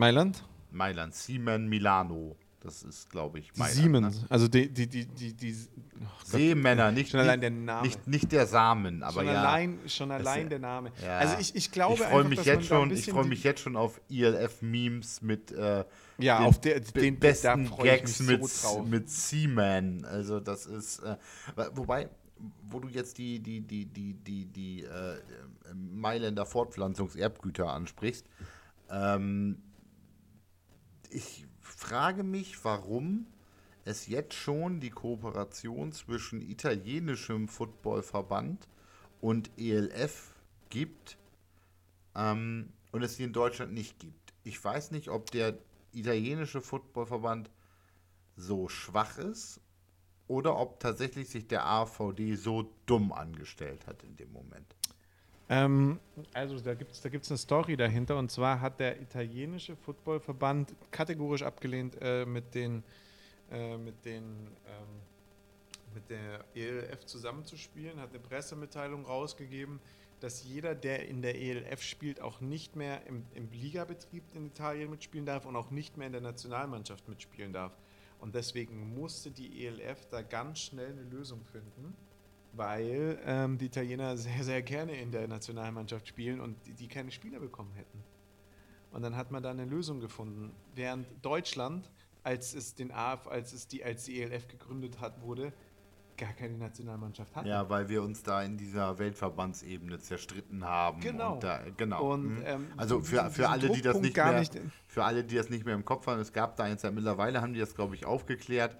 Speaker 2: Mailand?
Speaker 1: Mailand, Siemen Milano. Das ist, glaube ich,
Speaker 2: Mailand. Siemens, ne? also die, die, die, die, die
Speaker 1: oh Seemänner, nicht,
Speaker 2: schon allein der Name.
Speaker 1: Nicht, nicht der Samen, aber
Speaker 2: schon
Speaker 1: ja.
Speaker 2: Allein, schon allein der Name.
Speaker 1: Ja.
Speaker 2: Also ich, ich glaube
Speaker 1: ich freue mich jetzt schon, ich freue mich jetzt schon auf ILF-Memes mit äh,
Speaker 2: ja, den, auf der, den
Speaker 1: besten Gags mit, so mit Seaman. Also das ist, äh, wobei, wo du jetzt die, die, die, die, die, die äh, Mailänder Fortpflanzungserbgüter ansprichst, ähm, ich frage mich, warum es jetzt schon die Kooperation zwischen italienischem Footballverband und ELF gibt ähm, und es sie in Deutschland nicht gibt. Ich weiß nicht, ob der italienische Footballverband so schwach ist oder ob tatsächlich sich der AVD so dumm angestellt hat in dem Moment.
Speaker 2: Ähm, also da gibt es da gibt's eine Story dahinter und zwar hat der italienische Footballverband kategorisch abgelehnt, äh, mit den, äh, mit den ähm, mit der ELF zusammenzuspielen, hat eine Pressemitteilung rausgegeben, dass jeder, der in der ELF spielt, auch nicht mehr im, im Ligabetrieb in Italien mitspielen darf und auch nicht mehr in der Nationalmannschaft mitspielen darf. Und deswegen musste die ELF da ganz schnell eine Lösung finden weil ähm, die Italiener (laughs) sehr, sehr gerne in der Nationalmannschaft spielen und die, die, keine Spieler bekommen hätten. Und dann hat man da eine Lösung gefunden. Während Deutschland, als es den AF, als es die, als die ELF gegründet hat, wurde, gar keine Nationalmannschaft hatte.
Speaker 1: Ja, weil wir uns da in dieser Weltverbandsebene zerstritten haben.
Speaker 2: Genau.
Speaker 1: Und da, genau.
Speaker 2: Und,
Speaker 1: mhm.
Speaker 2: ähm,
Speaker 1: also für, für alle, die das nicht mehr,
Speaker 2: nicht
Speaker 1: für alle, die das nicht mehr im Kopf haben, es gab da jetzt ja mittlerweile, haben die das, glaube ich, aufgeklärt,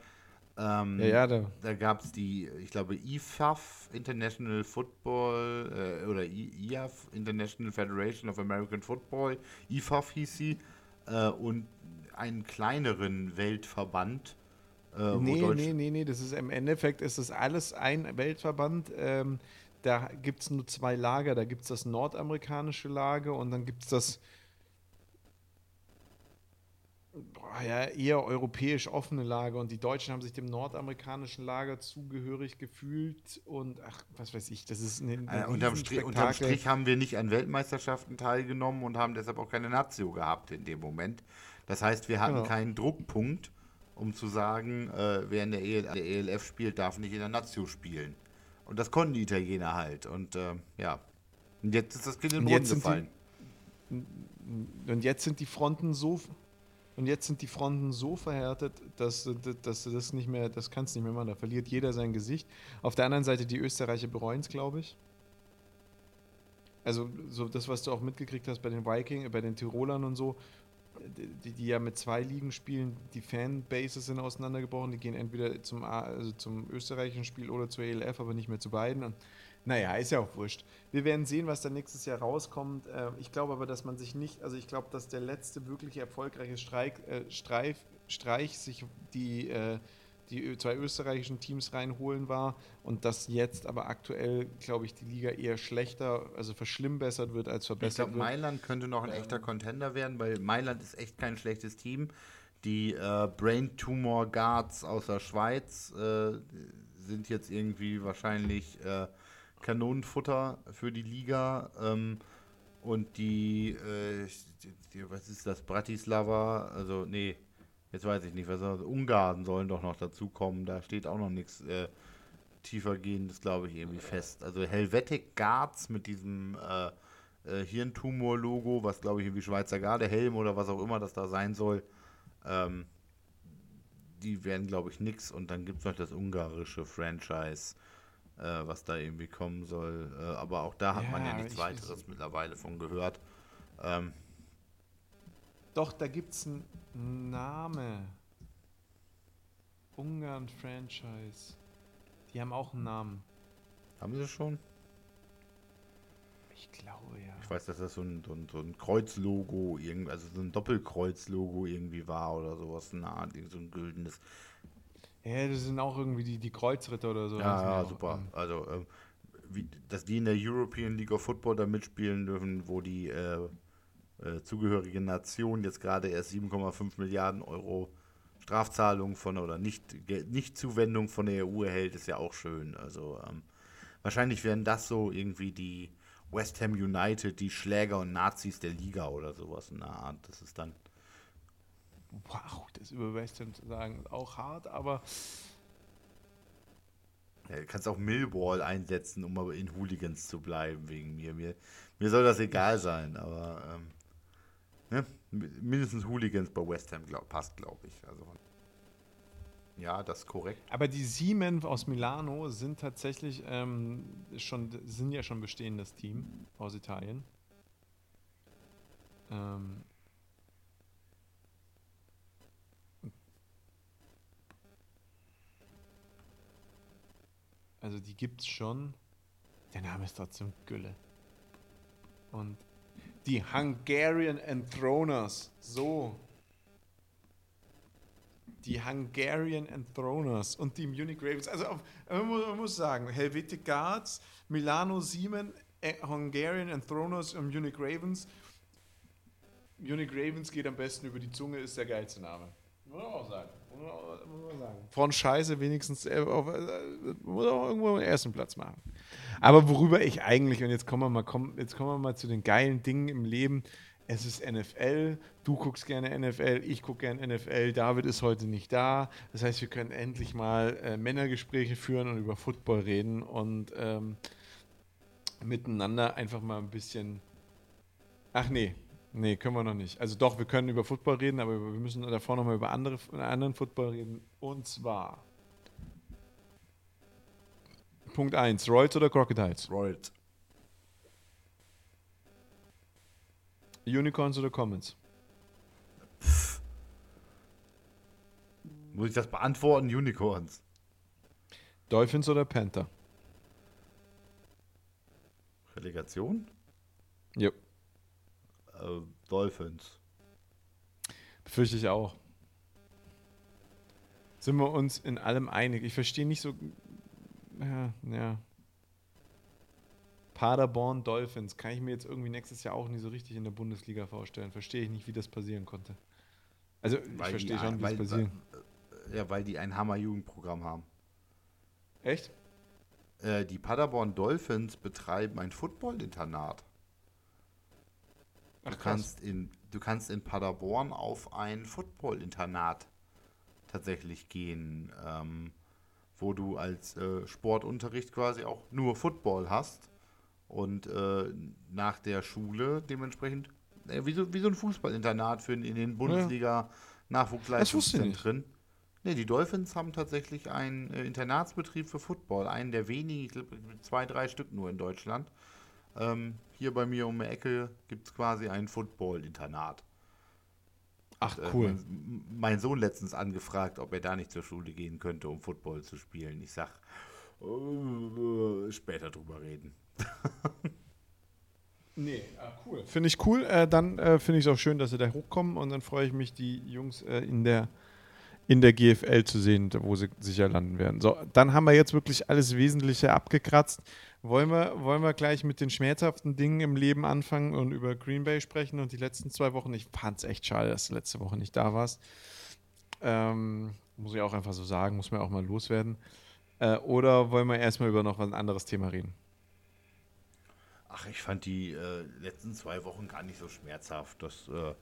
Speaker 1: ähm,
Speaker 2: ja, ja, da,
Speaker 1: da gab es die, ich glaube, IFAF, International Football, äh, oder IAF, International Federation of American Football, IFAF hieß sie, äh, und einen kleineren Weltverband.
Speaker 2: Äh, nee, nee, nee, nee, das ist im Endeffekt ist das alles ein Weltverband. Ähm, da gibt es nur zwei Lager. Da gibt es das nordamerikanische Lager und dann gibt es das ja, eher europäisch offene Lager und die Deutschen haben sich dem nordamerikanischen Lager zugehörig gefühlt und ach, was weiß ich, das ist ein
Speaker 1: äh, unterm, Strich, unterm Strich haben wir nicht an Weltmeisterschaften teilgenommen und haben deshalb auch keine Nazio gehabt in dem Moment. Das heißt, wir hatten genau. keinen Druckpunkt, um zu sagen, äh, wer in der, EL, der, ELF spielt, darf nicht in der Nazio spielen. Und das konnten die Italiener halt. Und äh, ja, und jetzt ist das Kind in den Boden gefallen.
Speaker 2: Die, und jetzt sind die Fronten so und jetzt sind die Fronten so verhärtet, dass, dass du das nicht mehr, das kannst nicht mehr machen. Da verliert jeder sein Gesicht. Auf der anderen Seite, die Österreicher bereuen es, glaube ich. Also, so das, was du auch mitgekriegt hast bei den Vikings, bei den Tirolern und so, die, die ja mit zwei Ligen spielen, die Fanbases sind auseinandergebrochen, die gehen entweder zum, also zum österreichischen Spiel oder zur ELF, aber nicht mehr zu beiden. Und naja, ist ja auch wurscht. Wir werden sehen, was da nächstes Jahr rauskommt. Äh, ich glaube aber, dass man sich nicht, also ich glaube, dass der letzte wirklich erfolgreiche Streik, äh, Streif, Streich sich die, äh, die zwei österreichischen Teams reinholen war und dass jetzt aber aktuell, glaube ich, die Liga eher schlechter, also verschlimmbessert wird als verbessert
Speaker 1: ich glaub, wird. Mailand könnte noch ein echter Contender werden, weil Mailand ist echt kein schlechtes Team. Die äh, Brain Tumor Guards aus der Schweiz äh, sind jetzt irgendwie wahrscheinlich äh, Kanonenfutter für die Liga. Ähm, und die, äh, die, was ist das, Bratislava, also nee, jetzt weiß ich nicht, was also Ungarn sollen doch noch dazukommen, da steht auch noch nichts äh, tiefergehendes, glaube ich, irgendwie fest. Also Helvetic Guards mit diesem äh, äh, Hirntumor-Logo, was glaube ich irgendwie Schweizer Garde, Helm oder was auch immer das da sein soll, ähm, die werden glaube ich nix und dann gibt es noch das ungarische Franchise äh, was da irgendwie kommen soll. Äh, aber auch da hat ja, man ja nichts weiteres mittlerweile von gehört. Ähm,
Speaker 2: Doch, da gibt es einen Name. Ungarn Franchise. Die haben auch einen Namen.
Speaker 1: Haben sie schon?
Speaker 2: Ich glaube ja.
Speaker 1: Ich weiß, dass das so ein, so ein, so ein Kreuzlogo, also so ein Doppelkreuzlogo irgendwie war oder sowas, eine Art, so ein güldenes.
Speaker 2: Ja, das sind auch irgendwie die, die Kreuzritter oder so.
Speaker 1: Ja, ja super. Also, ähm, wie, dass die in der European League of Football da mitspielen dürfen, wo die äh, äh, zugehörige Nation jetzt gerade erst 7,5 Milliarden Euro Strafzahlung von oder nicht, nicht Zuwendung von der EU erhält, ist ja auch schön. Also ähm, wahrscheinlich werden das so irgendwie die West Ham United, die Schläger und Nazis der Liga oder sowas in der Art. Das ist dann
Speaker 2: wow, das über West Ham zu sagen, ist auch hart, aber.
Speaker 1: Ja, du kannst auch Millwall einsetzen, um aber in Hooligans zu bleiben, wegen mir. Mir, mir soll das egal sein, aber ähm, ne? mindestens Hooligans bei West Ham glaub, passt, glaube ich. Also, ja, das ist korrekt.
Speaker 2: Aber die Siemen aus Milano sind tatsächlich ähm, schon, sind ja schon bestehendes Team aus Italien. Ähm, Also die gibt's schon. Der Name ist trotzdem Gülle. Und die Hungarian Enthroners. So. die Hungarian Enthroners und die Munich Ravens. Also auf, man, muss, man muss sagen, Helvetic Guards, Milano Siemen, äh, Hungarian Enthroners und Munich Ravens. Munich Ravens geht am besten über die Zunge, ist der geilste Name. Muss man auch sagen. Muss man sagen. Von Scheiße wenigstens äh, auf, äh, muss auch irgendwo den ersten Platz machen. Aber worüber ich eigentlich, und jetzt kommen wir mal, komm, jetzt kommen wir mal zu den geilen Dingen im Leben. Es ist NFL, du guckst gerne NFL, ich gucke gerne NFL, David ist heute nicht da. Das heißt, wir können endlich mal äh, Männergespräche führen und über Football reden und ähm, miteinander einfach mal ein bisschen. Ach nee, nee, können wir noch nicht. Also doch, wir können über Football reden, aber wir müssen davor nochmal über andere, anderen Football reden. Und zwar. Punkt 1, Royals oder Crocodiles?
Speaker 1: Royals.
Speaker 2: Unicorns oder Commons?
Speaker 1: Muss ich das beantworten? Unicorns.
Speaker 2: Dolphins oder Panther?
Speaker 1: Relegation?
Speaker 2: Ja.
Speaker 1: Äh, Dolphins.
Speaker 2: Befürchte ich auch. Sind wir uns in allem einig? Ich verstehe nicht so. Ja, ja. Paderborn Dolphins kann ich mir jetzt irgendwie nächstes Jahr auch nicht so richtig in der Bundesliga vorstellen. Verstehe ich nicht, wie das passieren konnte. Also, ich
Speaker 1: Weil
Speaker 2: verstehe
Speaker 1: die
Speaker 2: schon, wie
Speaker 1: weil,
Speaker 2: es passieren.
Speaker 1: Ja, weil die ein Hammer-Jugendprogramm haben.
Speaker 2: Echt?
Speaker 1: Äh, die Paderborn Dolphins betreiben ein Football-Internat.
Speaker 2: Ach,
Speaker 1: Du kannst, in, du kannst in Paderborn auf ein Football-Internat tatsächlich gehen, ähm, wo du als äh, Sportunterricht quasi auch nur Football hast und äh, nach der Schule dementsprechend äh, wie, so, wie so ein Fußballinternat für in, in den Bundesliga
Speaker 2: wusste ich
Speaker 1: Nachwuchsleistungszentren. Nee, die Dolphins haben tatsächlich einen äh, Internatsbetrieb für Football, einen der wenigen, ich glaube zwei, drei Stück nur in Deutschland. Ähm, hier bei mir um die Ecke gibt es quasi ein Football-Internat.
Speaker 2: Ach,
Speaker 1: Äh,
Speaker 2: cool.
Speaker 1: Mein, mein Sohn letztens angefragt, ob er da nicht zur Schule gehen könnte, um Football zu spielen. Ich sag, äh, später drüber reden. (laughs)
Speaker 2: Nee, ah, cool. Finde ich cool. Äh, dann äh, finde ich es auch schön, dass sie da hochkommen und dann freue ich mich, die Jungs äh, in, der, in der GFL zu sehen, wo sie sicher landen werden. So, dann haben wir jetzt wirklich alles Wesentliche abgekratzt. Wollen wir, wollen wir gleich mit den schmerzhaften Dingen im Leben anfangen und über Green Bay sprechen und die letzten zwei Wochen? Ich fand es echt schade, dass du letzte Woche nicht da warst. Ähm, muss ich auch einfach so sagen, muss man auch mal loswerden. Äh, oder wollen wir erstmal über noch ein anderes Thema reden?
Speaker 1: Ach, ich fand die äh, letzten zwei Wochen gar nicht so schmerzhaft. Das äh,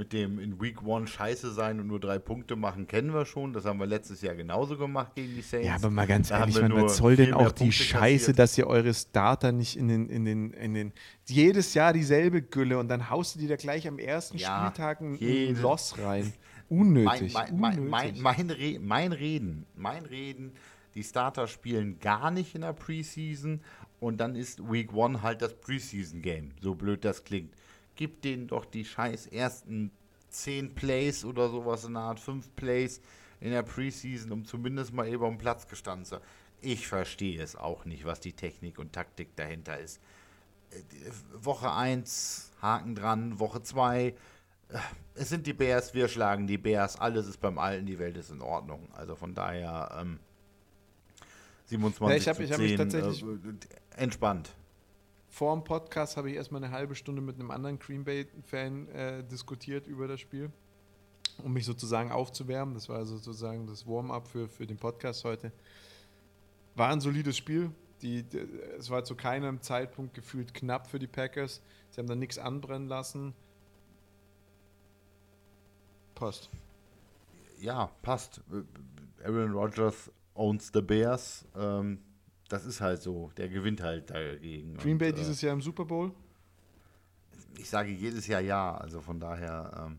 Speaker 1: mit dem in Week One scheiße sein und nur drei Punkte machen, kennen wir schon. Das haben wir letztes Jahr genauso gemacht gegen die Saints.
Speaker 2: Ja, aber mal ganz
Speaker 1: Da
Speaker 2: ehrlich,
Speaker 1: nur
Speaker 2: was soll denn auch
Speaker 1: mehr
Speaker 2: die
Speaker 1: Punkte
Speaker 2: Scheiße,
Speaker 1: kassiert.
Speaker 2: dass ihr eure Starter nicht in den, in den, in den, jedes Jahr dieselbe Gülle und dann haust du die da gleich am ersten
Speaker 1: Ja,
Speaker 2: Spieltag ein, ein
Speaker 1: jede-
Speaker 2: Loss rein. (laughs) Unnötig.
Speaker 1: mein, mein,
Speaker 2: unnötig.
Speaker 1: mein, Re mein Reden, mein Reden, die Starter spielen gar nicht in der Preseason und dann ist Week One halt das Preseason-Game, so blöd das klingt. Gib denen doch die scheiß ersten 10 Plays oder sowas in der Art, 5 Plays in der Preseason, um zumindest mal eben am Platz gestanden zu Ich verstehe es auch nicht, was die Technik und Taktik dahinter ist. Äh, Woche 1, Haken dran, Woche 2, es sind die Bears, wir schlagen die Bears, alles ist beim Alten, die Welt ist in Ordnung. Also von daher ähm, 27
Speaker 2: Ja, ich hab-
Speaker 1: zu
Speaker 2: ich hab mich
Speaker 1: 10,
Speaker 2: tatsächlich-
Speaker 1: äh, entspannt.
Speaker 2: Vor dem Podcast habe ich erstmal eine halbe Stunde mit einem anderen Green Bay-Fan äh, diskutiert über das Spiel, um mich sozusagen aufzuwärmen. Das war also sozusagen das Warm-up für, für den Podcast heute. War ein solides Spiel. Die, die, es war zu keinem Zeitpunkt gefühlt knapp für die Packers. Sie haben da nichts anbrennen lassen. Passt.
Speaker 1: Ja, passt. Aaron Rodgers owns the Bears. Ähm, das ist halt so. Der gewinnt halt dagegen.
Speaker 2: Green
Speaker 1: Und,
Speaker 2: Bay
Speaker 1: äh,
Speaker 2: dieses Jahr im Super Bowl?
Speaker 1: ich sage jedes Jahr ja. Also von daher. Ähm,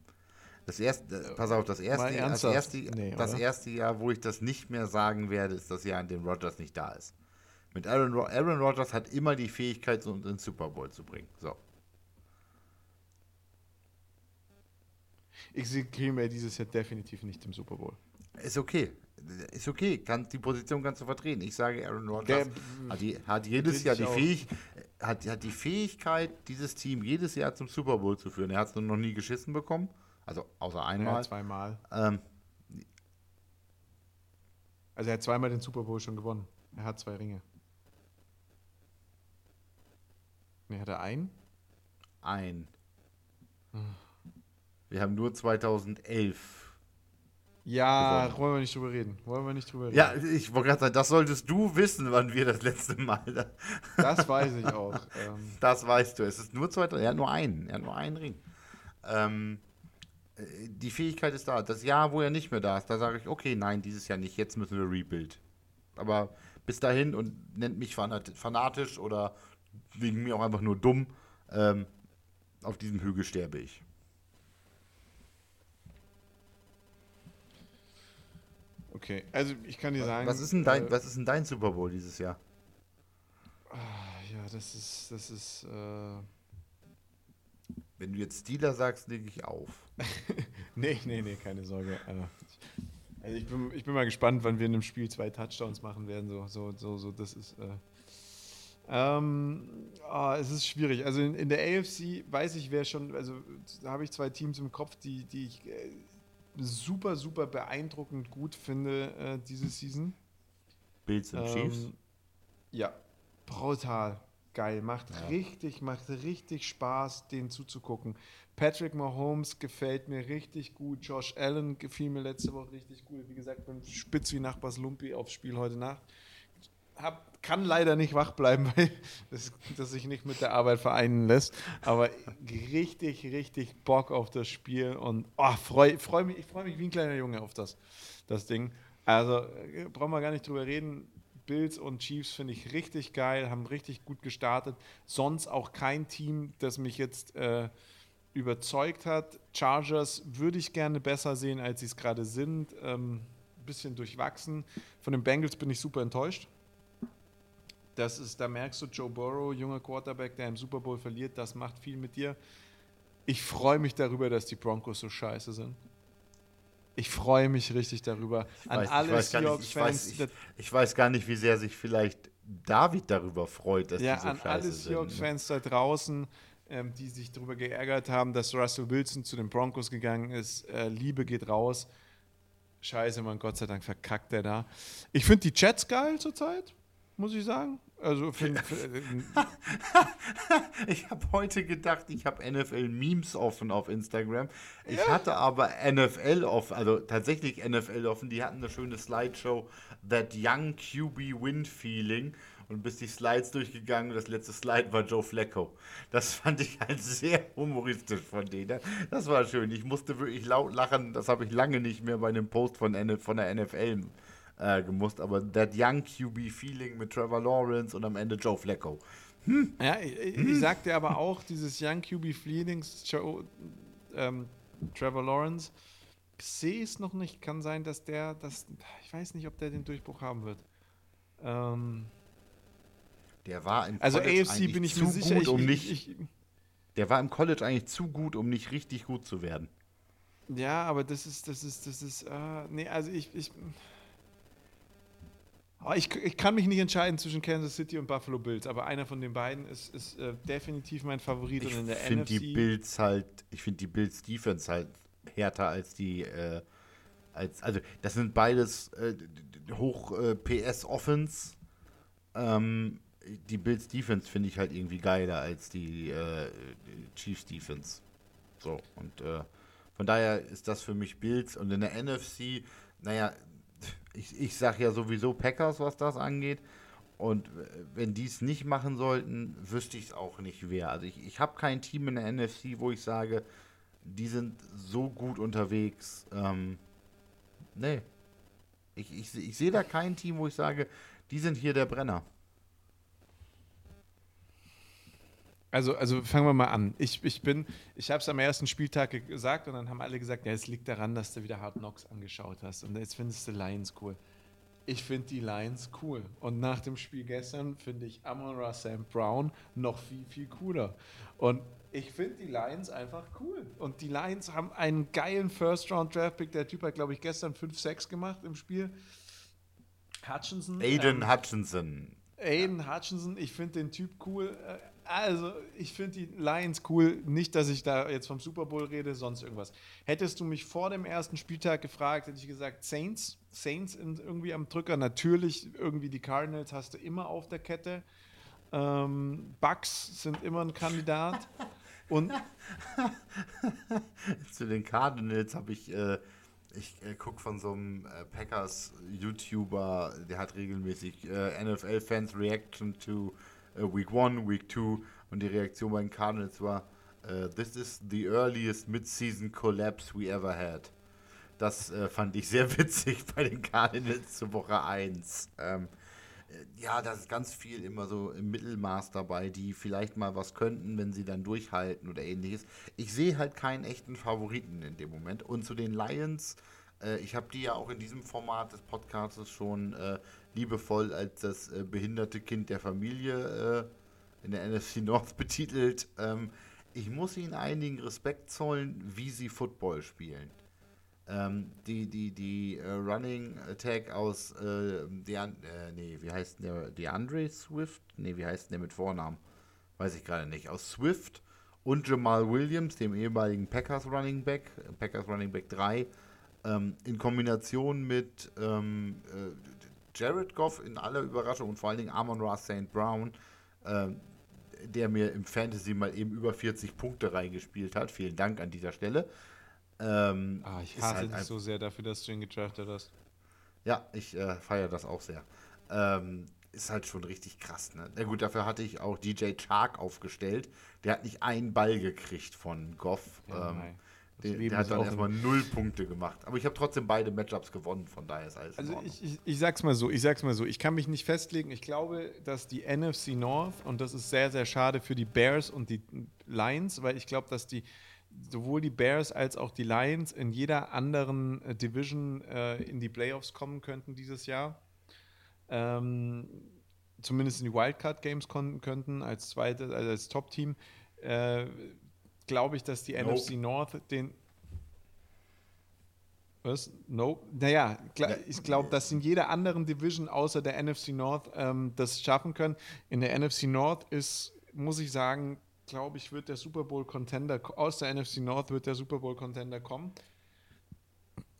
Speaker 1: das erste, äh, pass auf, das erste, das, erste,
Speaker 2: Nee,
Speaker 1: das erste Jahr, wo ich das nicht mehr sagen werde, ist das Jahr, in dem Rodgers nicht da ist. Mit Aaron, Ro Aaron Rodgers hat immer die Fähigkeit, uns ins Super Bowl zu bringen. So.
Speaker 2: Ich sehe Green Bay dieses Jahr definitiv nicht im Super Bowl.
Speaker 1: Ist okay. Ist okay. Kann, die Position kannst du vertreten. Ich sage, Aaron Rodgers
Speaker 2: Der-
Speaker 1: hat, die, hat jedes Jahr die. Fähig, hat, hat die Fähigkeit, dieses Team jedes Jahr zum Super Bowl zu führen. Er hat es noch nie geschissen bekommen. Also außer
Speaker 2: Ja,
Speaker 1: einmal.
Speaker 2: zweimal.
Speaker 1: Ähm,
Speaker 2: Also er hat zweimal den Super Bowl schon gewonnen. Er hat zwei Ringe. Ne, hat er einen?
Speaker 1: Ein. Wir haben nur 2011.
Speaker 2: Ja,
Speaker 1: Gewonnen.
Speaker 2: wollen wir nicht drüber reden. Wollen wir nicht drüber reden.
Speaker 1: Ja, ich wollte gerade sagen, das solltest du wissen, wann wir das letzte Mal.
Speaker 2: Das weiß ich auch. ähm, (laughs)
Speaker 1: Das weißt du. Es ist nur 2000. Er hat nur einen. Er hat nur einen Ring. Ähm, äh, die Fähigkeit ist da. Das Jahr, wo er nicht mehr da ist, da sage ich, okay, nein, dieses Jahr nicht. Jetzt müssen wir Rebuild. Aber bis dahin und nennt mich fanat- fanatisch oder wegen mir auch einfach nur dumm. Ähm, auf diesem Hügel sterbe ich.
Speaker 2: Okay, also ich kann dir sagen.
Speaker 1: Was ist denn dein,
Speaker 2: äh,
Speaker 1: was ist denn dein Super Bowl dieses Jahr?
Speaker 2: Ja, das ist, das ist, äh,
Speaker 1: Wenn du jetzt Steeler sagst, lege ich auf. (laughs)
Speaker 2: nee, nee, nee, keine Sorge. Äh, Also ich bin, ich bin mal gespannt, wann wir in einem Spiel zwei Touchdowns machen werden. So, so, so, so das ist. Äh, ähm, ah, es ist schwierig. Also in, in der AFC weiß ich, wer schon, also da habe ich zwei Teams im Kopf, die, die ich äh, super, super beeindruckend gut finde äh, diese Season.
Speaker 1: Bills Chiefs.
Speaker 2: Ähm, ja, brutal geil. Macht
Speaker 1: Ja.
Speaker 2: richtig, macht richtig Spaß, den zuzugucken. Patrick Mahomes gefällt mir richtig gut. Josh Allen gefiel mir letzte Woche richtig gut. Wie gesagt, bin spitz wie Nachbars Lumpi aufs Spiel heute Nacht. Hab, kann leider nicht wach bleiben, (laughs) weil das, das sich nicht mit der Arbeit vereinen lässt. Aber richtig, richtig Bock auf das Spiel und oh, freu, freu mich, ich freue mich wie ein kleiner Junge auf das, das Ding. Also äh, brauchen wir gar nicht drüber reden. Bills und Chiefs finde ich richtig geil, haben richtig gut gestartet. Sonst auch kein Team, das mich jetzt äh, überzeugt hat. Chargers würde ich gerne besser sehen, als sie es gerade sind. Ähm, bisschen durchwachsen. Von den Bengals bin ich super enttäuscht. Das ist, da merkst du, Joe Burrow, junger Quarterback, der im Super Bowl verliert, das macht viel mit dir. Ich freue mich darüber, dass die Broncos so scheiße sind. Ich freue mich richtig darüber.
Speaker 1: Ich
Speaker 2: An
Speaker 1: weiß-
Speaker 2: alle
Speaker 1: nicht- ich weiß-
Speaker 2: Seahawks-Fans,
Speaker 1: ich- Ich weiß gar nicht, wie sehr sich vielleicht David darüber freut, dass
Speaker 2: ja,
Speaker 1: die so
Speaker 2: an
Speaker 1: scheiße
Speaker 2: alle
Speaker 1: sind. ne?
Speaker 2: Seahawks-Fans da draußen, ähm, die sich darüber geärgert haben, dass Russell Wilson zu den Broncos gegangen ist. Äh, Liebe geht raus. Scheiße, Mann, Gott sei Dank verkackt er da. Ich finde die Jets geil zurzeit, muss ich sagen. Also, find, (laughs) find, (laughs)
Speaker 1: Ich habe heute gedacht, ich habe NFL-Memes offen auf Instagram. Ich hatte aber NFL offen, also tatsächlich NFL offen. Die hatten eine schöne Slideshow, That Young QB Win Feeling. Und bis die Slides durchgegangen, das letzte Slide war Joe Flacco. Das fand ich halt (laughs) sehr humoristisch von denen. Das war schön. Ich musste wirklich laut lachen. Das habe ich lange nicht mehr bei einem Post von, N von der NFL äh, gemusst. Aber That Young QB Feeling mit Trevor Lawrence und am Ende Joe Flacco.
Speaker 2: Ja, ich, ich ich sagte aber auch, dieses Young QB Fleelings, Joe, ähm, Trevor Lawrence, ich sehe es noch nicht. Kann sein, dass der, das, ich weiß nicht, ob der den Durchbruch haben wird. Ähm,
Speaker 1: Der war im
Speaker 2: also
Speaker 1: College
Speaker 2: AFC
Speaker 1: eigentlich
Speaker 2: bin ich
Speaker 1: zu
Speaker 2: sicher.
Speaker 1: gut,
Speaker 2: ich,
Speaker 1: um
Speaker 2: ich,
Speaker 1: nicht,
Speaker 2: ich,
Speaker 1: der war im College eigentlich zu gut, um nicht richtig gut zu werden.
Speaker 2: ja, aber das ist, das ist, das ist, äh, nee, also ich, ich, Oh, ich, ich kann mich nicht entscheiden zwischen Kansas City und Buffalo Bills, aber einer von den beiden ist, ist äh, definitiv mein Favorit
Speaker 1: Ich finde die Bills halt, ich finde die Bills Defense halt härter als die, äh, als, also das sind beides äh, hoch äh, PS Offense. Ähm, die Bills Defense finde ich halt irgendwie geiler als die äh, Chiefs Defense. So, und äh, von daher ist das für mich Bills und in der NFC, naja, ich, ich sage ja sowieso Packers, was das angeht. Und äh, wenn die es nicht machen sollten, wüsste ich es auch nicht wer. Also ich, ich habe kein Team in der NFC, wo ich sage, die sind so gut unterwegs. Ähm, nee. Ich, ich, ich sehe da kein Team, wo ich sage, die sind hier der Brenner.
Speaker 2: Also, also fangen wir mal an. Ich, ich bin, ich habe es am ersten Spieltag ge- gesagt und dann haben alle gesagt, ja, es liegt daran, dass du wieder Hard Knocks angeschaut hast und jetzt findest du Lions cool. Ich finde die Lions cool und nach dem Spiel gestern finde ich Amon Sam Brown noch viel, viel cooler. Und ich finde die Lions einfach cool. Und die Lions haben einen geilen First-Round-Draft-Pick. Der Typ hat, glaube ich, gestern 5-6 gemacht im Spiel. Hutchinson.
Speaker 1: Aiden
Speaker 2: ähm,
Speaker 1: Hutchinson.
Speaker 2: Aiden Hutchinson, ich finde den Typ cool. Also, ich finde die Lions cool. Nicht, dass ich da jetzt vom Super Bowl rede, sonst irgendwas. Hättest du mich vor dem ersten Spieltag gefragt, hätte ich gesagt Saints. Saints in, irgendwie am Drücker. Natürlich, irgendwie die Cardinals hast du immer auf der Kette. Ähm, Bucks sind immer ein Kandidat. Und (laughs)
Speaker 1: zu den Cardinals habe ich, äh, ich äh, gucke von so einem äh, Packers-YouTuber, der hat regelmäßig äh, NFL-Fans Reaction to Week 1, Week 2 und die Reaktion bei den Cardinals war, uh, this is the earliest mid-season collapse we ever had. Das äh, fand ich sehr (laughs) witzig bei den Cardinals zur Woche 1. Ähm, äh, ja, da ist ganz viel immer so im Mittelmaß dabei, die vielleicht mal was könnten, wenn sie dann durchhalten oder ähnliches. Ich sehe halt keinen echten Favoriten in dem Moment. Und zu den Lions, äh, ich habe die ja auch in diesem Format des Podcasts schon äh, liebevoll als das äh, behinderte Kind der Familie äh, in der NFC North (laughs) betitelt. Ähm, ich muss ihnen einigen Respekt zollen, wie sie Football spielen. Ähm, die die, die uh, Running Attack aus, äh, Dean, äh, nee, wie heißt der? DeAndre Swift? Nee, wie heißt der mit Vornamen? Weiß ich gerade nicht. Aus Swift und Jamal Williams, dem ehemaligen Packers Running Back, Packers Running Back 3, ähm, in Kombination mit ähm, äh, Jared Goff in aller Überraschung und vor allen Dingen Amon Ross St. Brown, äh, der mir im Fantasy mal eben über 40 Punkte reingespielt hat. Vielen Dank an dieser Stelle.
Speaker 2: Ähm, ah, ich hasse halt dich so sehr dafür, dass du ihn gedraftet hast.
Speaker 1: Ja, ich äh, feiere das auch sehr. Ähm, ist halt schon richtig krass. Ne? Na gut, dafür hatte ich auch DJ Chark aufgestellt. Der hat nicht einen Ball gekriegt von Goff. Ja, ähm, der, der, hat dann erstmal null Punkte gemacht. Aber ich habe trotzdem beide Matchups gewonnen, von daher ist alles
Speaker 2: Also ich, ich, ich, sag's mal so, ich sag's mal so, ich kann mich nicht festlegen. Ich glaube, dass die NFC North, und das ist sehr, sehr schade für die Bears und die Lions, weil ich glaube, dass die sowohl die Bears als auch die Lions in jeder anderen äh, Division äh, in die Playoffs kommen könnten dieses Jahr. Ähm, zumindest in die Wildcard-Games könnten als zweites, also als Top-Team. Äh, Glaube ich, dass die nope. NFC North den. Was? Nope. Naja, ich glaube, dass in jeder anderen Division außer der NFC North ähm, das schaffen können. In der NFC North ist, muss ich sagen, glaube ich, wird der Super Bowl Contender aus der NFC North wird der Super Bowl Contender kommen.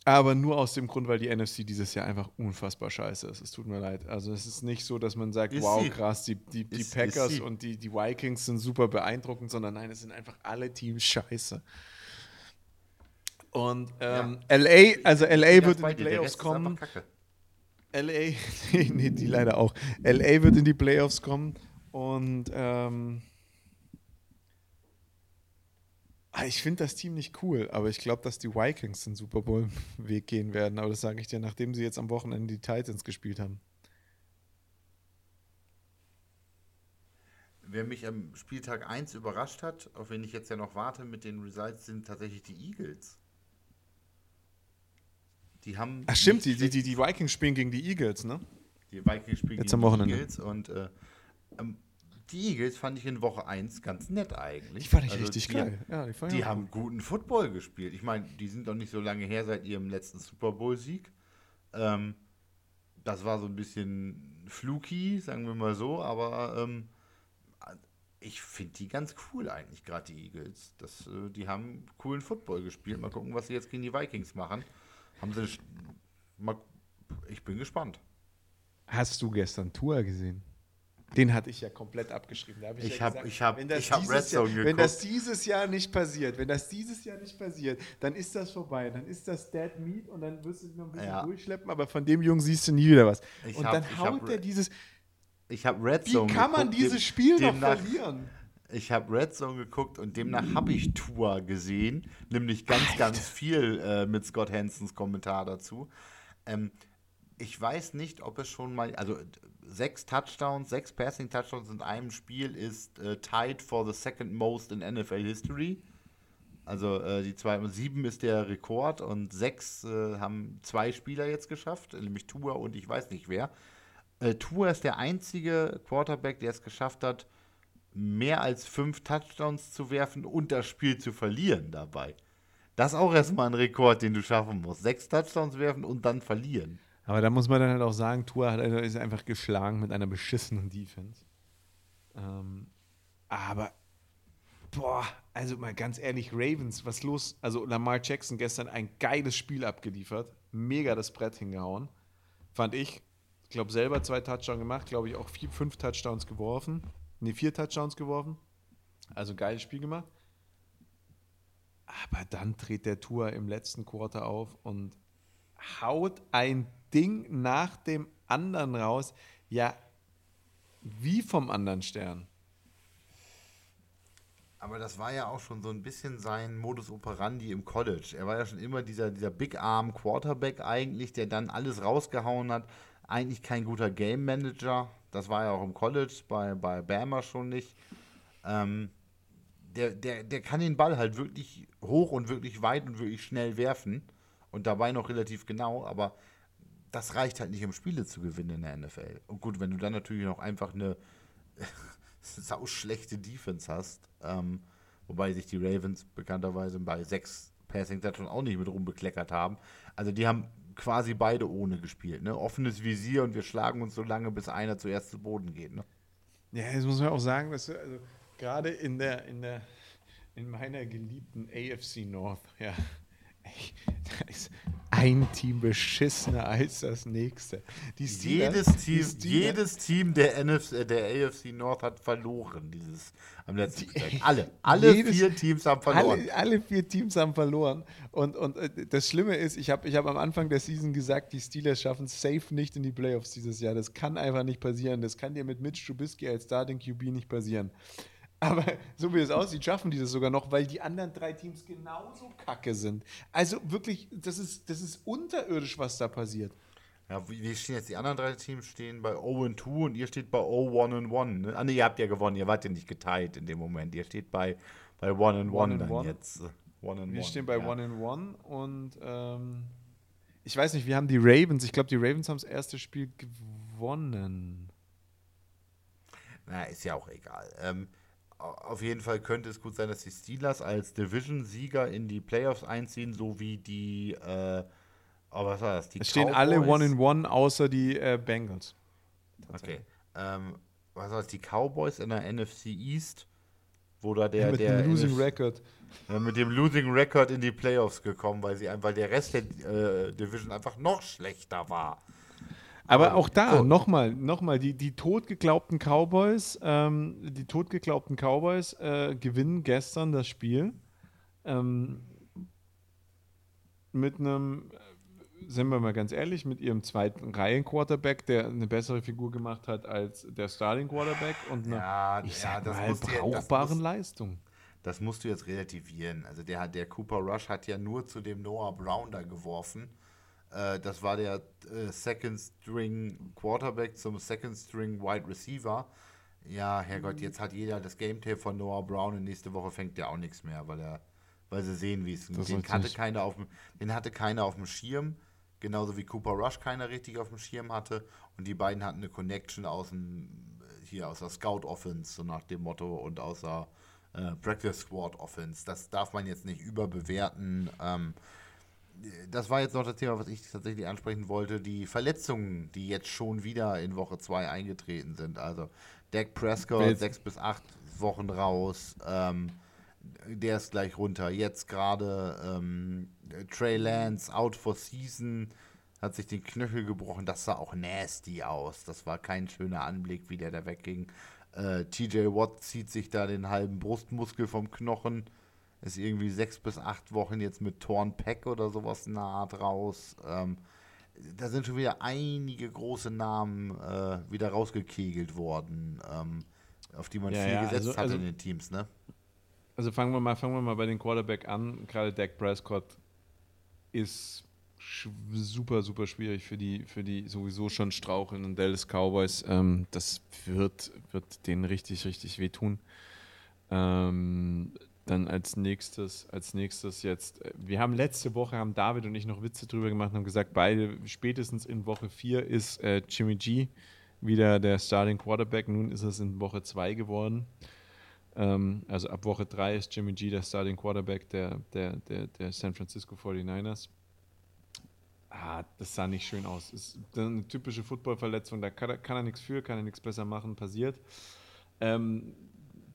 Speaker 2: Aber nur aus dem Grund, weil die NFC dieses Jahr einfach unfassbar scheiße ist. Es tut mir leid. Also es ist nicht so, dass man sagt, ist wow, sie? krass, die, die, die ist, Packers ist und die, die Vikings sind super beeindruckend, sondern nein, es sind einfach alle Teams scheiße. Und ähm, ja. LA, also LA wird in die Playoffs kommen. LA, (laughs) nee, die leider auch. LA wird in die Playoffs kommen und ähm, Ah, ich finde das Team nicht cool, aber ich glaube, dass die Vikings den Super Bowl-Weg (laughs) gehen werden. Aber das sage ich dir, nachdem sie jetzt am Wochenende die Titans gespielt haben.
Speaker 1: Wer mich am Spieltag 1 überrascht hat, auf wen ich jetzt ja noch warte mit den Results, sind tatsächlich die Eagles.
Speaker 2: Die haben. Ach, stimmt, die, die, die, Vikings spielen gegen die Eagles, ne?
Speaker 1: Die Vikings spielen
Speaker 2: jetzt gegen die
Speaker 1: Eagles und äh, die Eagles fand ich in Woche 1 ganz nett eigentlich.
Speaker 2: Die fand ich also richtig die, geil.
Speaker 1: Ja, die, die haben guten Football gespielt. Ich meine, die sind doch nicht so lange her seit ihrem letzten Super Bowl-Sieg. Ähm, das war so ein bisschen fluky, sagen wir mal so, aber ähm, ich finde die ganz cool eigentlich, gerade die Eagles. Das, äh, die haben coolen Football gespielt. Mal gucken, was sie jetzt gegen die Vikings machen. Haben sie. Mal, ich bin gespannt.
Speaker 2: Hast du gestern Tour gesehen? Den hatte ich ja komplett abgeschrieben.
Speaker 1: Hab ich ich ja habe hab,
Speaker 2: hab Red Zone geguckt. Wenn das dieses Jahr nicht passiert, wenn das dieses Jahr nicht passiert, dann ist das vorbei. Dann ist das Dead Meat und dann wirst du dich noch ein bisschen ja. durchschleppen, aber von dem Jungen siehst du nie wieder was. Ich und hab, dann haut der dieses.
Speaker 1: Ich habe Red Zone
Speaker 2: Wie kann man dieses Spiel dem, noch verlieren?
Speaker 1: Ich habe Red Zone geguckt und demnach habe ich Tour gesehen, nämlich ganz, Alter. ganz viel äh, mit Scott Hansons Kommentar dazu. Ähm, ich weiß nicht, ob es schon mal, also sechs Touchdowns, sechs Passing Touchdowns in einem Spiel ist äh, tied for the second most in NFL History. Also äh, die zwei, sieben ist der Rekord und sechs äh, haben zwei Spieler jetzt geschafft, nämlich Tua und ich weiß nicht wer. Äh, Tua ist der einzige Quarterback, der es geschafft hat, mehr als fünf Touchdowns zu werfen und das Spiel zu verlieren dabei. Das ist auch erstmal ein Rekord, den du schaffen musst. Sechs Touchdowns werfen und dann verlieren.
Speaker 2: Aber da muss man dann halt auch sagen, Tua hat, ist einfach geschlagen mit einer beschissenen Defense. Ähm, aber, boah, also mal ganz ehrlich, Ravens, was los? Also Lamar Jackson gestern ein geiles Spiel abgeliefert. mega das Brett hingehauen. Fand ich. Ich glaube, selber zwei Touchdowns gemacht, glaube ich auch vier, fünf Touchdowns geworfen. Ne, vier Touchdowns geworfen. Also geiles Spiel gemacht. Aber dann dreht der Tour im letzten Quarter auf und haut ein Ding nach dem anderen raus. Ja, wie vom anderen Stern.
Speaker 1: Aber das war ja auch schon so ein bisschen sein Modus operandi im College. Er war ja schon immer dieser, dieser Big Arm Quarterback eigentlich, der dann alles rausgehauen hat. Eigentlich kein guter Game Manager. Das war ja auch im College, bei, bei Bama schon nicht. Ähm, der, der, der kann den Ball halt wirklich hoch und wirklich weit und wirklich schnell werfen. Und dabei noch relativ genau, aber das reicht halt nicht, um Spiele zu gewinnen in der NFL. Und gut, wenn du dann natürlich noch einfach eine (laughs) sau schlechte Defense hast, ähm, wobei sich die Ravens bekannterweise bei sechs Passing schon auch nicht mit rumbekleckert haben. Also die haben quasi beide ohne gespielt. Ne? Offenes Visier und wir schlagen uns so lange, bis einer zuerst zu Boden geht. Ne?
Speaker 2: Ja, jetzt muss man auch sagen, dass also, gerade in der, in der in meiner geliebten AFC North, ja, (laughs) da ist ein Team beschissener als das nächste.
Speaker 1: Steelers, jedes, Team, jedes Team der, NFC, der AFC North hat verloren dieses am letzten die, Tag. Alle, alle jedes, vier Teams haben verloren.
Speaker 2: Alle, alle, vier Teams haben verloren. Und, und äh, das Schlimme ist, ich habe ich hab am Anfang der Season gesagt, die Steelers schaffen es safe nicht in die Playoffs dieses Jahr. Das kann einfach nicht passieren. Das kann dir mit Mitch Trubisky als Starting QB nicht passieren. Aber so wie es aussieht, schaffen die das sogar noch, weil die anderen drei Teams genauso kacke sind. Also wirklich, das ist, das ist unterirdisch, was da passiert.
Speaker 1: Ja, wie stehen jetzt die anderen drei Teams? Stehen bei 0 2 und ihr steht bei 0 1 1. Ne? Ah, ne, ihr habt ja gewonnen, ihr wart ja nicht geteilt in dem Moment. Ihr steht bei, bei 1 1 1 dann one. jetzt.
Speaker 2: One Wir one, stehen bei ja. 1 1 und ähm, ich weiß nicht, wir haben die Ravens. Ich glaube, die Ravens haben das erste Spiel gewonnen.
Speaker 1: Na, ist ja auch egal. Ähm, auf jeden Fall könnte es gut sein, dass die Steelers als Division-Sieger in die Playoffs einziehen, so wie die, äh, oh, was war das?
Speaker 2: Die es stehen alle One-in-One, außer die äh, Bengals.
Speaker 1: Okay. Ähm, was war das? Die Cowboys in der NFC East, wo da der.
Speaker 2: mit
Speaker 1: der
Speaker 2: dem Losing NF Record.
Speaker 1: Äh, mit dem Losing Record in die Playoffs gekommen, weil, sie, weil der Rest der äh, Division einfach noch schlechter war.
Speaker 2: Aber auch da, so. nochmal, nochmal, die, die totgeglaubten Cowboys, ähm, die totgeglaubten Cowboys äh, gewinnen gestern das Spiel. Ähm, mit einem, sind wir mal ganz ehrlich, mit ihrem zweiten Reihen-Quarterback, der eine bessere Figur gemacht hat als der Starting-Quarterback und eine,
Speaker 1: ja, ich sag
Speaker 2: ja, mal, brauchbaren muss, Leistung.
Speaker 1: Das musst du jetzt relativieren. Also der, der Cooper Rush hat ja nur zu dem Noah Brown da geworfen äh, das war der äh, Second String Quarterback zum Second String Wide Receiver. Ja, Herrgott, mhm. jetzt hat jeder das Game Tape von Noah Brown und nächste Woche fängt der auch nichts mehr, weil er, weil sie sehen, wie es den hatte keiner auf dem, den hatte keiner auf dem Schirm, genauso wie Cooper Rush keiner richtig auf dem Schirm hatte und die beiden hatten eine Connection aus dem hier aus der Scout Offense so nach dem Motto und aus der äh, Practice Squad Offense. Das darf man jetzt nicht überbewerten. Ähm, das war jetzt noch das Thema, was ich tatsächlich ansprechen wollte. Die Verletzungen, die jetzt schon wieder in Woche 2 eingetreten sind. Also Dak Prescott, sechs bis acht Wochen raus. Ähm, der ist gleich runter. Jetzt gerade ähm, Trey Lance out for season, hat sich den Knöchel gebrochen. Das sah auch nasty aus. Das war kein schöner Anblick, wie der da wegging. Äh, TJ Watt zieht sich da den halben Brustmuskel vom Knochen ist irgendwie sechs bis acht Wochen jetzt mit Torn Peck oder sowas in der Art raus. Ähm, da sind schon wieder einige große Namen äh, wieder rausgekegelt worden, ähm, auf die man ja, viel ja, gesetzt also, hat also, in den Teams, ne?
Speaker 2: Also fangen wir mal, fangen wir mal bei den Quarterback an. Gerade Dak Prescott ist super, super schwierig für die, für die sowieso schon strauchelnden Dallas Cowboys. Ähm, das wird, wird denen richtig, richtig wehtun. Ähm, dann als nächstes, als nächstes jetzt, äh, wir haben letzte Woche, haben David und ich noch Witze drüber gemacht und haben gesagt, beide spätestens in Woche 4 ist äh, Jimmy G wieder der Starting Quarterback. Nun ist es in Woche 2 geworden. Ähm, also ab Woche 3 ist Jimmy G der Starting Quarterback der, der, der, der San Francisco 49ers. Ah, das sah nicht schön aus. Ist eine typische Football-Verletzung, da kann, kann, er nichts für, kann er nichts besser machen, passiert. Ähm,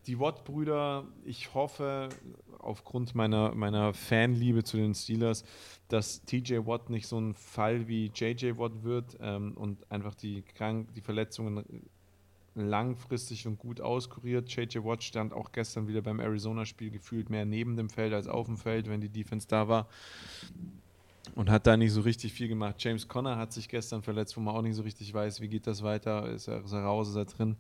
Speaker 2: die Watt-Brüder, ich hoffe, aufgrund meiner, meiner Fanliebe zu den Steelers, dass TJ Watt nicht so ein Fall wie JJ Watt wird ähm, und einfach die, Krank die Verletzungen langfristig und gut auskuriert. JJ Watt stand auch gestern wieder beim Arizona-Spiel gefühlt mehr neben dem Feld als auf dem Feld, wenn die Defense da war und hat da nicht so richtig viel gemacht. James Conner hat sich gestern verletzt, wo man auch nicht so richtig weiß, wie geht das weiter, ist er, ist er raus, ist er drin.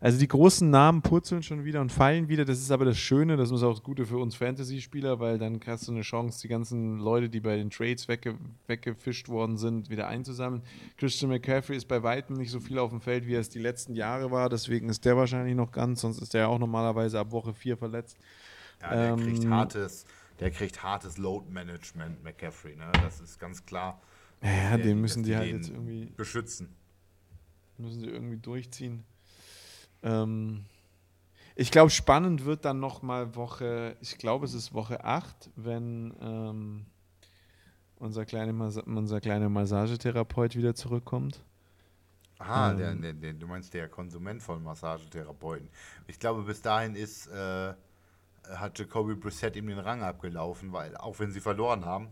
Speaker 2: Also die großen Namen purzeln schon wieder und fallen wieder. Das ist aber das Schöne, das ist auch das Gute für uns Fantasy-Spieler, weil dann hast du eine Chance, die ganzen Leute, die bei den Trades wegge weggefischt worden sind, wieder einzusammeln. Christian McCaffrey ist bei weitem nicht so viel auf dem Feld, wie er es die letzten Jahre war. Deswegen ist der wahrscheinlich noch ganz, sonst ist der ja auch normalerweise ab Woche 4 verletzt.
Speaker 1: Ja, der ähm, kriegt hartes der kriegt hartes Load-Management, McCaffrey. Ne? Das ist ganz klar.
Speaker 2: Ja, den müssen die halt jetzt irgendwie
Speaker 1: beschützen.
Speaker 2: Müssen sie irgendwie durchziehen. Ähm, ich glaube, spannend wird dann noch mal Woche, ich glaube, es ist Woche 8, wenn ähm, unser, kleine unser kleiner Massagetherapeut wieder zurückkommt.
Speaker 1: Aha, ähm, der, der, der, du meinst der Konsument von Massagetherapeuten. Ich glaube, bis dahin ist äh, hat Jacoby Brissett ihm den Rang abgelaufen, weil auch wenn sie verloren haben,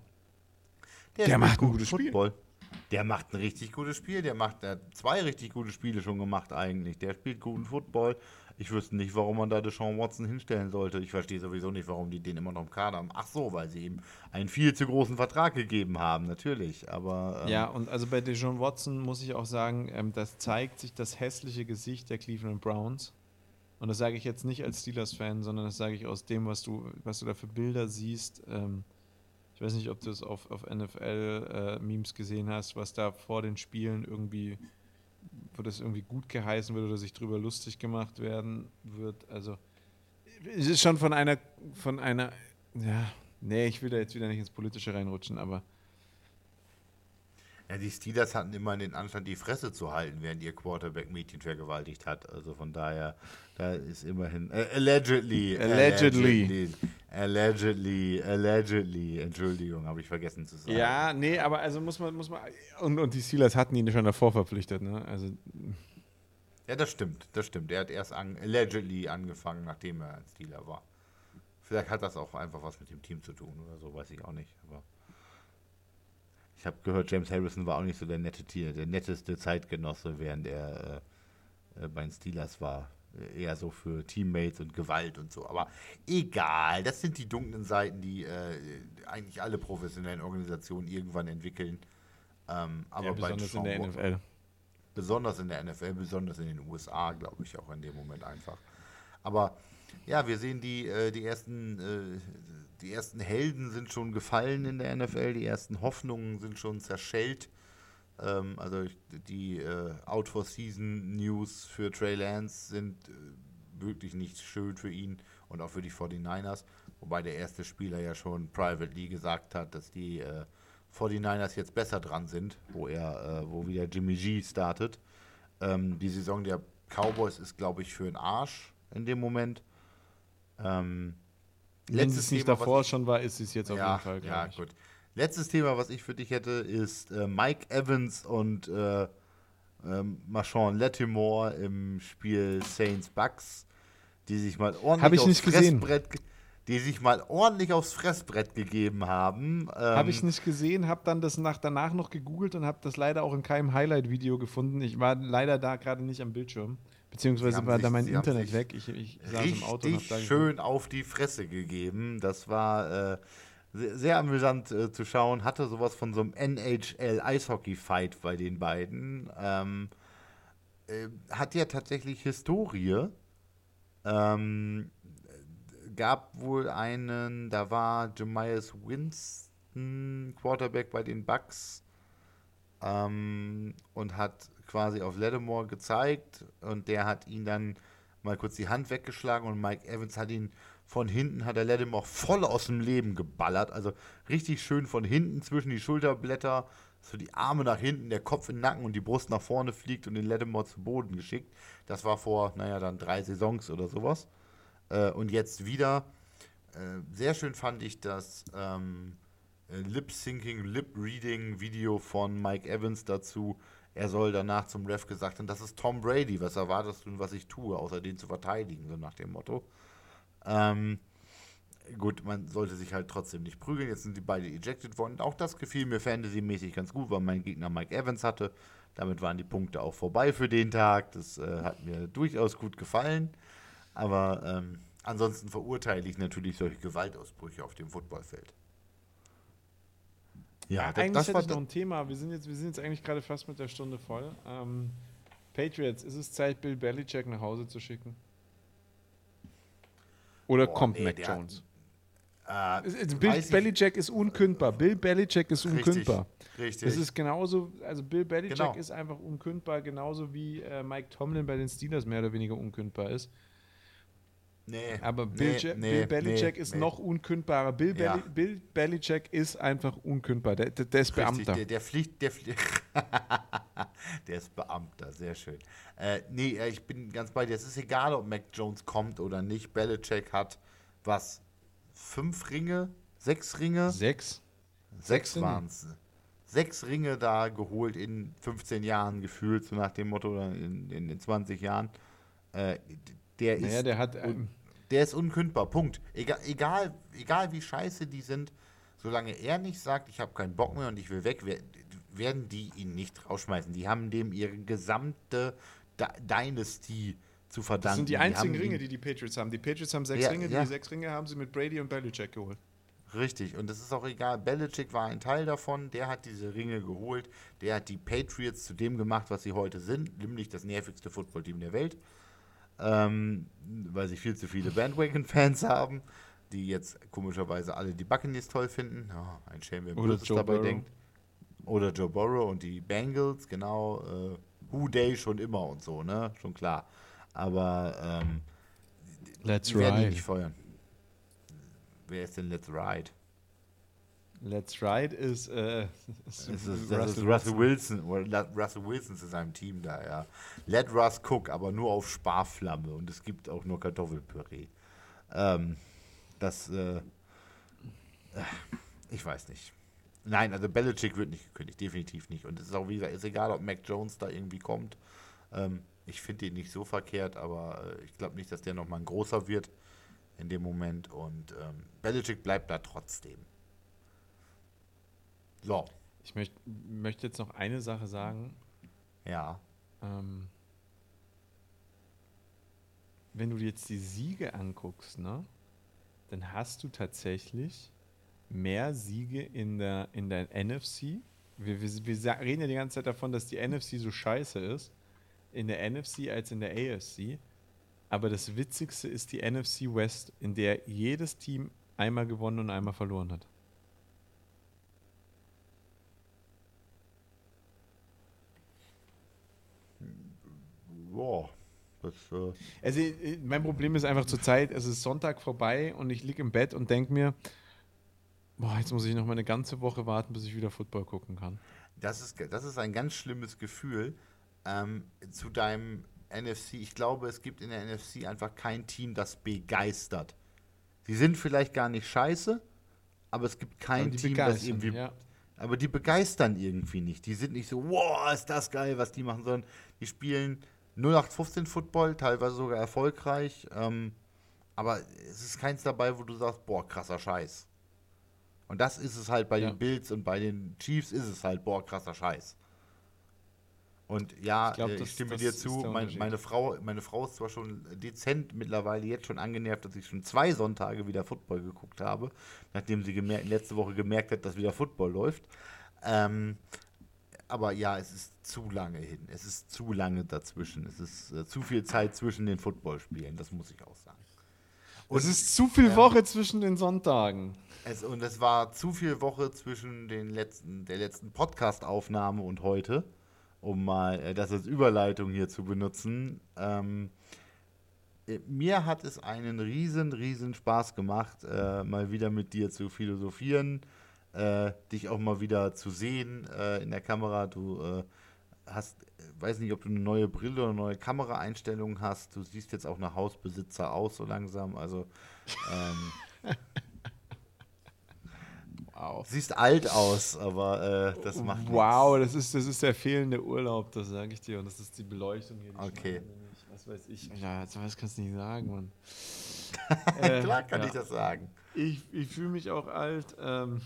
Speaker 2: der, der macht ein gutes
Speaker 1: Football. Spiel. Der macht ein richtig gutes Spiel. Der macht der hat zwei richtig gute Spiele schon gemacht eigentlich. Der spielt guten Football. Ich wüsste nicht, warum man da Deshaun Watson hinstellen sollte. Ich verstehe sowieso nicht, warum die den immer noch im Kader haben. Ach so, weil sie ihm einen viel zu großen Vertrag gegeben haben, natürlich. Aber
Speaker 2: ähm, ja, und also bei Deshaun Watson muss ich auch sagen, ähm, das zeigt sich das hässliche Gesicht der Cleveland Browns. Und das sage ich jetzt nicht als Steelers-Fan, sondern das sage ich aus dem, was du, was du da für Bilder siehst. Ähm, ich weiß nicht, ob du es auf, auf NFL-Memes äh, gesehen hast, was da vor den Spielen irgendwie, wo das irgendwie gut geheißen wird oder sich drüber lustig gemacht werden wird. Also es ist schon von einer, von einer, ja, nee, ich will da jetzt wieder nicht ins Politische reinrutschen, aber
Speaker 1: ja, die Steelers hatten immer den Anstand, die Fresse zu halten, während ihr Quarterback Mädchen vergewaltigt hat. Also von daher, da ist immerhin. Äh, allegedly,
Speaker 2: allegedly.
Speaker 1: Allegedly. Allegedly. Entschuldigung, habe ich vergessen zu sagen.
Speaker 2: Ja, nee, aber also muss man, muss man. Und, und die Steelers hatten ihn schon davor verpflichtet, ne? Also.
Speaker 1: Ja, das stimmt, das stimmt. Er hat erst an, allegedly angefangen, nachdem er ein Steeler war. Vielleicht hat das auch einfach was mit dem Team zu tun oder so, weiß ich auch nicht. Aber ich habe gehört, James Harrison war auch nicht so der nette Tier, der netteste Zeitgenosse, während er äh, äh bei den Steelers war. Eher so für Teammates und Gewalt und so. Aber egal, das sind die dunklen Seiten, die äh, eigentlich alle professionellen Organisationen irgendwann entwickeln. Ähm, aber ja,
Speaker 2: besonders in der NFL.
Speaker 1: Besonders in der NFL, besonders in den USA, glaube ich, auch in dem Moment einfach. Aber ja, wir sehen die, äh, die ersten äh, die ersten Helden sind schon gefallen in der NFL, die ersten Hoffnungen sind schon zerschellt. Ähm, also die äh, Out for Season News für Trey Lance sind äh, wirklich nicht schön für ihn und auch für die 49ers. Wobei der erste Spieler ja schon privately gesagt hat, dass die äh, 49ers jetzt besser dran sind, wo er, äh, wo wieder Jimmy G startet. Ähm, die Saison der Cowboys ist, glaube ich, für den Arsch in dem Moment. Ähm,
Speaker 2: wenn es nicht Thema, davor schon war, ist es jetzt auf
Speaker 1: ja,
Speaker 2: jeden Fall.
Speaker 1: Ja, ich. gut. Letztes Thema, was ich für dich hätte, ist äh, Mike Evans und äh, ähm, Marshawn Lattimore im Spiel Saints Bucks, die sich mal ordentlich
Speaker 2: aufs
Speaker 1: Fressbrett, die sich mal ordentlich aufs Fressbrett gegeben haben.
Speaker 2: Ähm, habe ich nicht gesehen, habe dann das nach, danach noch gegoogelt und habe das leider auch in keinem Highlight-Video gefunden. Ich war leider da gerade nicht am Bildschirm. Beziehungsweise war sich, da mein Internet weg. Ich, ich
Speaker 1: saß im Auto und habe da schön auf die Fresse gegeben. Das war äh, sehr, sehr, amüsant äh, zu schauen. Hatte sowas von so einem NHL-Eishockey-Fight bei den beiden. Ähm, äh, hat ja tatsächlich Historie. Ähm, gab wohl einen, da war Jemias Winston Quarterback bei den Bucks ähm, und hat quasi auf Lattimore gezeigt und der hat ihn dann mal kurz die Hand weggeschlagen und Mike Evans hat ihn von hinten, hat der Lattimore voll aus dem Leben geballert. Also richtig schön von hinten zwischen die Schulterblätter, so die Arme nach hinten, der Kopf in den Nacken und die Brust nach vorne fliegt und den Lattimore zu Boden geschickt. Das war vor, naja, dann drei Saisons oder sowas. Äh, und jetzt wieder. Äh, sehr schön fand ich das ähm, Lip-Syncing, Lip-Reading-Video von Mike Evans dazu, er soll danach zum Ref gesagt haben, das ist Tom Brady, was erwartest du, was ich tue, außer den zu verteidigen, so nach dem Motto. Ähm, gut, man sollte sich halt trotzdem nicht prügeln. Jetzt sind die beide ejected worden. Auch das gefiel mir fantasymäßig ganz gut, weil mein Gegner Mike Evans hatte. Damit waren die Punkte auch vorbei für den Tag. Das äh, hat mir durchaus gut gefallen. Aber ähm, ansonsten verurteile ich natürlich solche Gewaltausbrüche auf dem Footballfeld.
Speaker 2: Ja, das, eigentlich das hätte ich noch ein Thema. Wir sind, jetzt, wir sind jetzt eigentlich gerade fast mit der Stunde voll. Ähm, Patriots, ist es Zeit, Bill Belichick nach Hause zu schicken? Oder Boah, kommt nee, Mac Jones? Äh, Bill Belichick ist unkündbar. Bill Belichick ist unkündbar. Richtig. richtig. Das ist genauso, also Bill Belichick genau. ist einfach unkündbar, genauso wie äh, Mike Tomlin bei den Steelers mehr oder weniger unkündbar ist. Nee. Aber Bill, nee, nee, Bill Belichick nee, ist noch unkündbarer. Bill, ja. Bill Belichick ist einfach unkündbar. Der, der, der ist Richtig, Beamter.
Speaker 1: Der, der fliegt, der fliegt. (laughs) der ist Beamter, sehr schön. Äh, nee, äh, ich bin ganz bei dir. Es ist egal, ob Mac Jones kommt oder nicht. Belichick hat was? Fünf Ringe? Sechs Ringe?
Speaker 2: Sechs.
Speaker 1: Sechs, Sechs waren es. Sechs Ringe da geholt in 15 Jahren gefühlt, so nach dem Motto, oder in, in, in 20 Jahren. Äh, der naja, ist,
Speaker 2: der, hat, ähm,
Speaker 1: der ist unkündbar. Punkt. Egal, egal, egal wie scheiße die sind, solange er nicht sagt, ich habe keinen Bock mehr und ich will weg, werden die ihn nicht rausschmeißen. Die haben dem ihre gesamte Dynasty zu verdanken. Das
Speaker 2: sind die einzigen die Ringe, die die Patriots haben. Die Patriots haben sechs ja, Ringe, ja. die sechs Ringe haben sie mit Brady und Belichick geholt.
Speaker 1: Richtig, und das ist auch egal. Belichick war ein Teil davon, der hat diese Ringe geholt, der hat die Patriots zu dem gemacht, was sie heute sind, nämlich das nervigste Footballteam der Welt ähm, weil sie viel zu viele Bandwagon-Fans haben, die jetzt komischerweise alle die Buccaneers toll finden. Oh, ein Schelm, wer bloß dabei Burrow. denkt. Oder Joe Burrow und die Bengals, genau. Äh, Who Day schon immer und so, ne? Schon klar. Aber ähm,
Speaker 2: Let's die werden
Speaker 1: ride. nicht feuern. Wer ist denn Let's Ride?
Speaker 2: Let's Ride ist, äh,
Speaker 1: ist, ist, Russell, ist Russell Wilson. Wilson. Russell Wilson zu seinem Team da, ja. Let Russ cook, aber nur auf Sparflamme und es gibt auch nur Kartoffelpüree. Ähm, das, äh, ich weiß nicht. Nein, also Belichick wird nicht gekündigt, definitiv nicht. Und es ist auch, wie gesagt, ist egal, ob Mac Jones da irgendwie kommt. Ähm, ich finde ihn nicht so verkehrt, aber äh, ich glaube nicht, dass der nochmal ein großer wird in dem Moment. Und ähm, Belichick bleibt da trotzdem. So.
Speaker 2: Ich möcht, möchte jetzt noch eine Sache sagen.
Speaker 1: Ja.
Speaker 2: Ähm, wenn du jetzt die Siege anguckst, ne, dann hast du tatsächlich mehr Siege in der, in der NFC. Wir, wir, wir reden ja die ganze Zeit davon, dass die NFC so scheiße ist, in der NFC als in der AFC. Aber das Witzigste ist die NFC West, in der jedes Team einmal gewonnen und einmal verloren hat.
Speaker 1: Ja, das. Äh
Speaker 2: also, äh, mein Problem ist einfach zur Zeit, es ist Sonntag vorbei und ich liege im Bett und denke mir, boah, jetzt muss ich noch mal eine ganze Woche warten, bis ich wieder Football gucken kann.
Speaker 1: Das ist, das ist ein ganz schlimmes Gefühl ähm, zu deinem NFC. Ich glaube, es gibt in der NFC einfach kein Team, das begeistert. Sie sind vielleicht gar nicht scheiße, aber es gibt kein Team, das irgendwie. Ja. Aber die begeistern irgendwie nicht. Die sind nicht so, wow, ist das geil, was die machen, sondern die spielen 0815 Football, teilweise sogar erfolgreich. Ähm, aber es ist keins dabei, wo du sagst, boah, krasser Scheiß. Und das ist es halt bei ja. den Bills und bei den Chiefs ist es halt, boah, krasser Scheiß. Und ja, ich, glaub, äh, ich stimme das dir zu, mein, meine, Frau, meine Frau ist zwar schon dezent mittlerweile jetzt schon angenervt, dass ich schon zwei Sonntage wieder Football geguckt habe, nachdem sie letzte Woche gemerkt hat, dass wieder Football läuft. Ähm, aber ja, es ist zu lange hin. Es ist zu lange dazwischen. Es ist äh, zu viel Zeit zwischen den Footballspielen, das muss ich auch sagen.
Speaker 2: Und es ist zu viel ähm, Woche zwischen den Sonntagen.
Speaker 1: Es, und es war zu viel Woche zwischen den letzten, der letzten Podcast-Aufnahme und heute, um mal äh, das als Überleitung hier zu benutzen. Ähm, äh, mir hat es einen riesen, riesen Spaß gemacht, äh, mal wieder mit dir zu philosophieren äh, dich auch mal wieder zu sehen äh, in der Kamera. Du äh, hast, weiß nicht, ob du eine neue Brille oder eine neue Kameraeinstellung hast. Du siehst jetzt auch nach Hausbesitzer aus, so langsam. Also, ähm, (laughs) wow. Siehst alt aus, aber äh, das macht
Speaker 2: Wow, das ist, das ist der fehlende Urlaub, das sage ich dir. Und das ist die Beleuchtung hier.
Speaker 1: Okay.
Speaker 2: Was weiß ich. Ja, das kannst du nicht sagen, Mann. (laughs)
Speaker 1: Klar kann ja. ich das sagen.
Speaker 2: Ich, ich fühle mich auch alt. Ähm,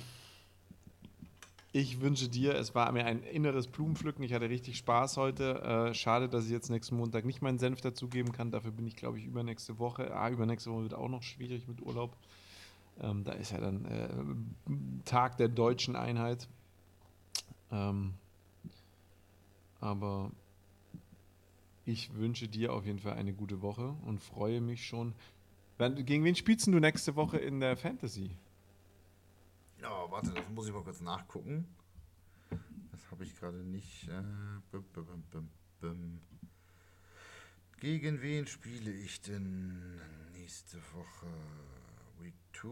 Speaker 2: ich wünsche dir, es war mir ein inneres Blumenpflücken. Ich hatte richtig Spaß heute. Äh, schade, dass ich jetzt nächsten Montag nicht meinen Senf dazugeben kann. Dafür bin ich, glaube ich, übernächste Woche. Ah, übernächste Woche wird auch noch schwierig mit Urlaub. Ähm, da ist ja dann äh, Tag der deutschen Einheit. Ähm, aber ich wünsche dir auf jeden Fall eine gute Woche und freue mich schon. Gegen wen spielst du nächste Woche in der Fantasy?
Speaker 1: Ja, warte, das muss ich mal kurz nachgucken. Das habe ich gerade nicht. Äh, bum, bum, bum, Gegen wen spiele ich denn nächste Woche? Week 2,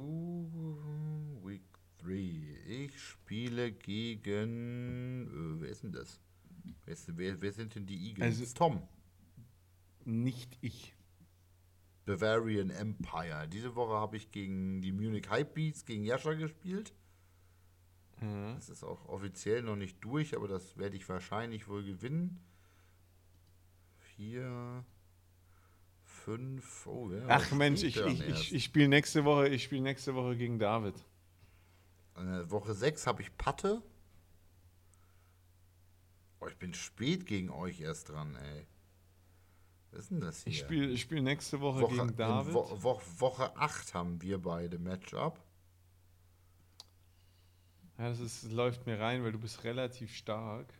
Speaker 1: Week 3. Ich spiele gegen. Äh, wer ist denn das? Wer, ist, wer, wer sind denn die Eagles?
Speaker 2: Also, Tom. Nicht ich.
Speaker 1: Bavarian Empire. Diese Woche habe ich gegen die Munich Hypebeats, gegen Jascha gespielt. Mhm. Das ist auch offiziell noch nicht durch, aber das werde ich wahrscheinlich wohl gewinnen. Vier, fünf, oh ja.
Speaker 2: Ach Mensch, ich, ich, ich, ich spiele nächste Woche, ich spiele nächste Woche gegen David.
Speaker 1: Äh, Woche 6 habe ich Patte. Oh, ich bin spät gegen euch erst dran, ey. Was ist denn das hier?
Speaker 2: Ich spiele spiel nächste Woche, Woche gegen David.
Speaker 1: Wo, Wo, Woche 8 haben wir beide Matchup.
Speaker 2: Ja, das ist, läuft mir rein, weil du bist relativ stark.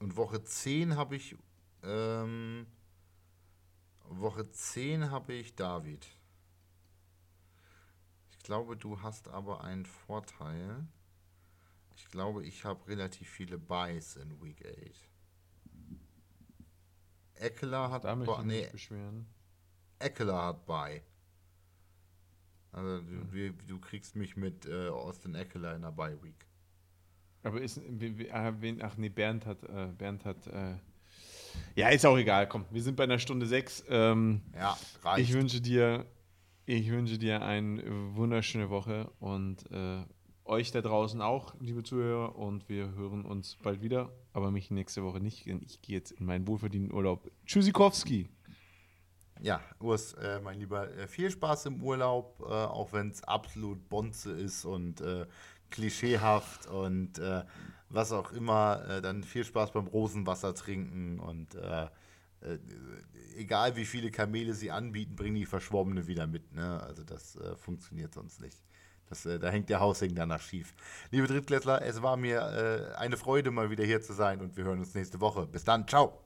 Speaker 1: Und Woche 10 habe ich. Ähm, Woche 10 habe ich David. Ich glaube, du hast aber einen Vorteil. Ich glaube, ich habe relativ viele Buys in Week 8. Eckler hat
Speaker 2: da möchte ich nee, beschweren.
Speaker 1: Eckler hat Buy. Also du, hm. du, kriegst mich mit äh, Austin Eckler in der Bye Week.
Speaker 2: Aber ist ah, ach nee, Bernd hat äh, Bernd hat äh, ja, ist auch egal, komm, wir sind bei einer Stunde sechs. Ähm,
Speaker 1: ja, reicht.
Speaker 2: Ich wünsche dir, ich wünsche dir eine wunderschöne Woche und äh, euch da draußen auch, liebe Zuhörer, und wir hören uns bald wieder, aber mich nächste Woche nicht, denn ich gehe jetzt in meinen wohlverdienten Urlaub. Tschüssikowski.
Speaker 1: Ja, Urs, äh, mein Lieber, äh, viel Spaß im Urlaub, äh, auch wenn es absolut Bonze ist und äh, klischeehaft und äh, was auch immer. Äh, dann viel Spaß beim Rosenwasser trinken und egal wie viele Kamele sie anbieten, bringen die Verschwommene wieder mit. Ne? Also das funktioniert sonst nicht. Das, äh, da hängt der Haussegen danach schief. Liebe Drittklässler, es war mir äh, eine Freude, mal wieder hier zu sein und wir hören uns nächste Woche. Bis dann, ciao.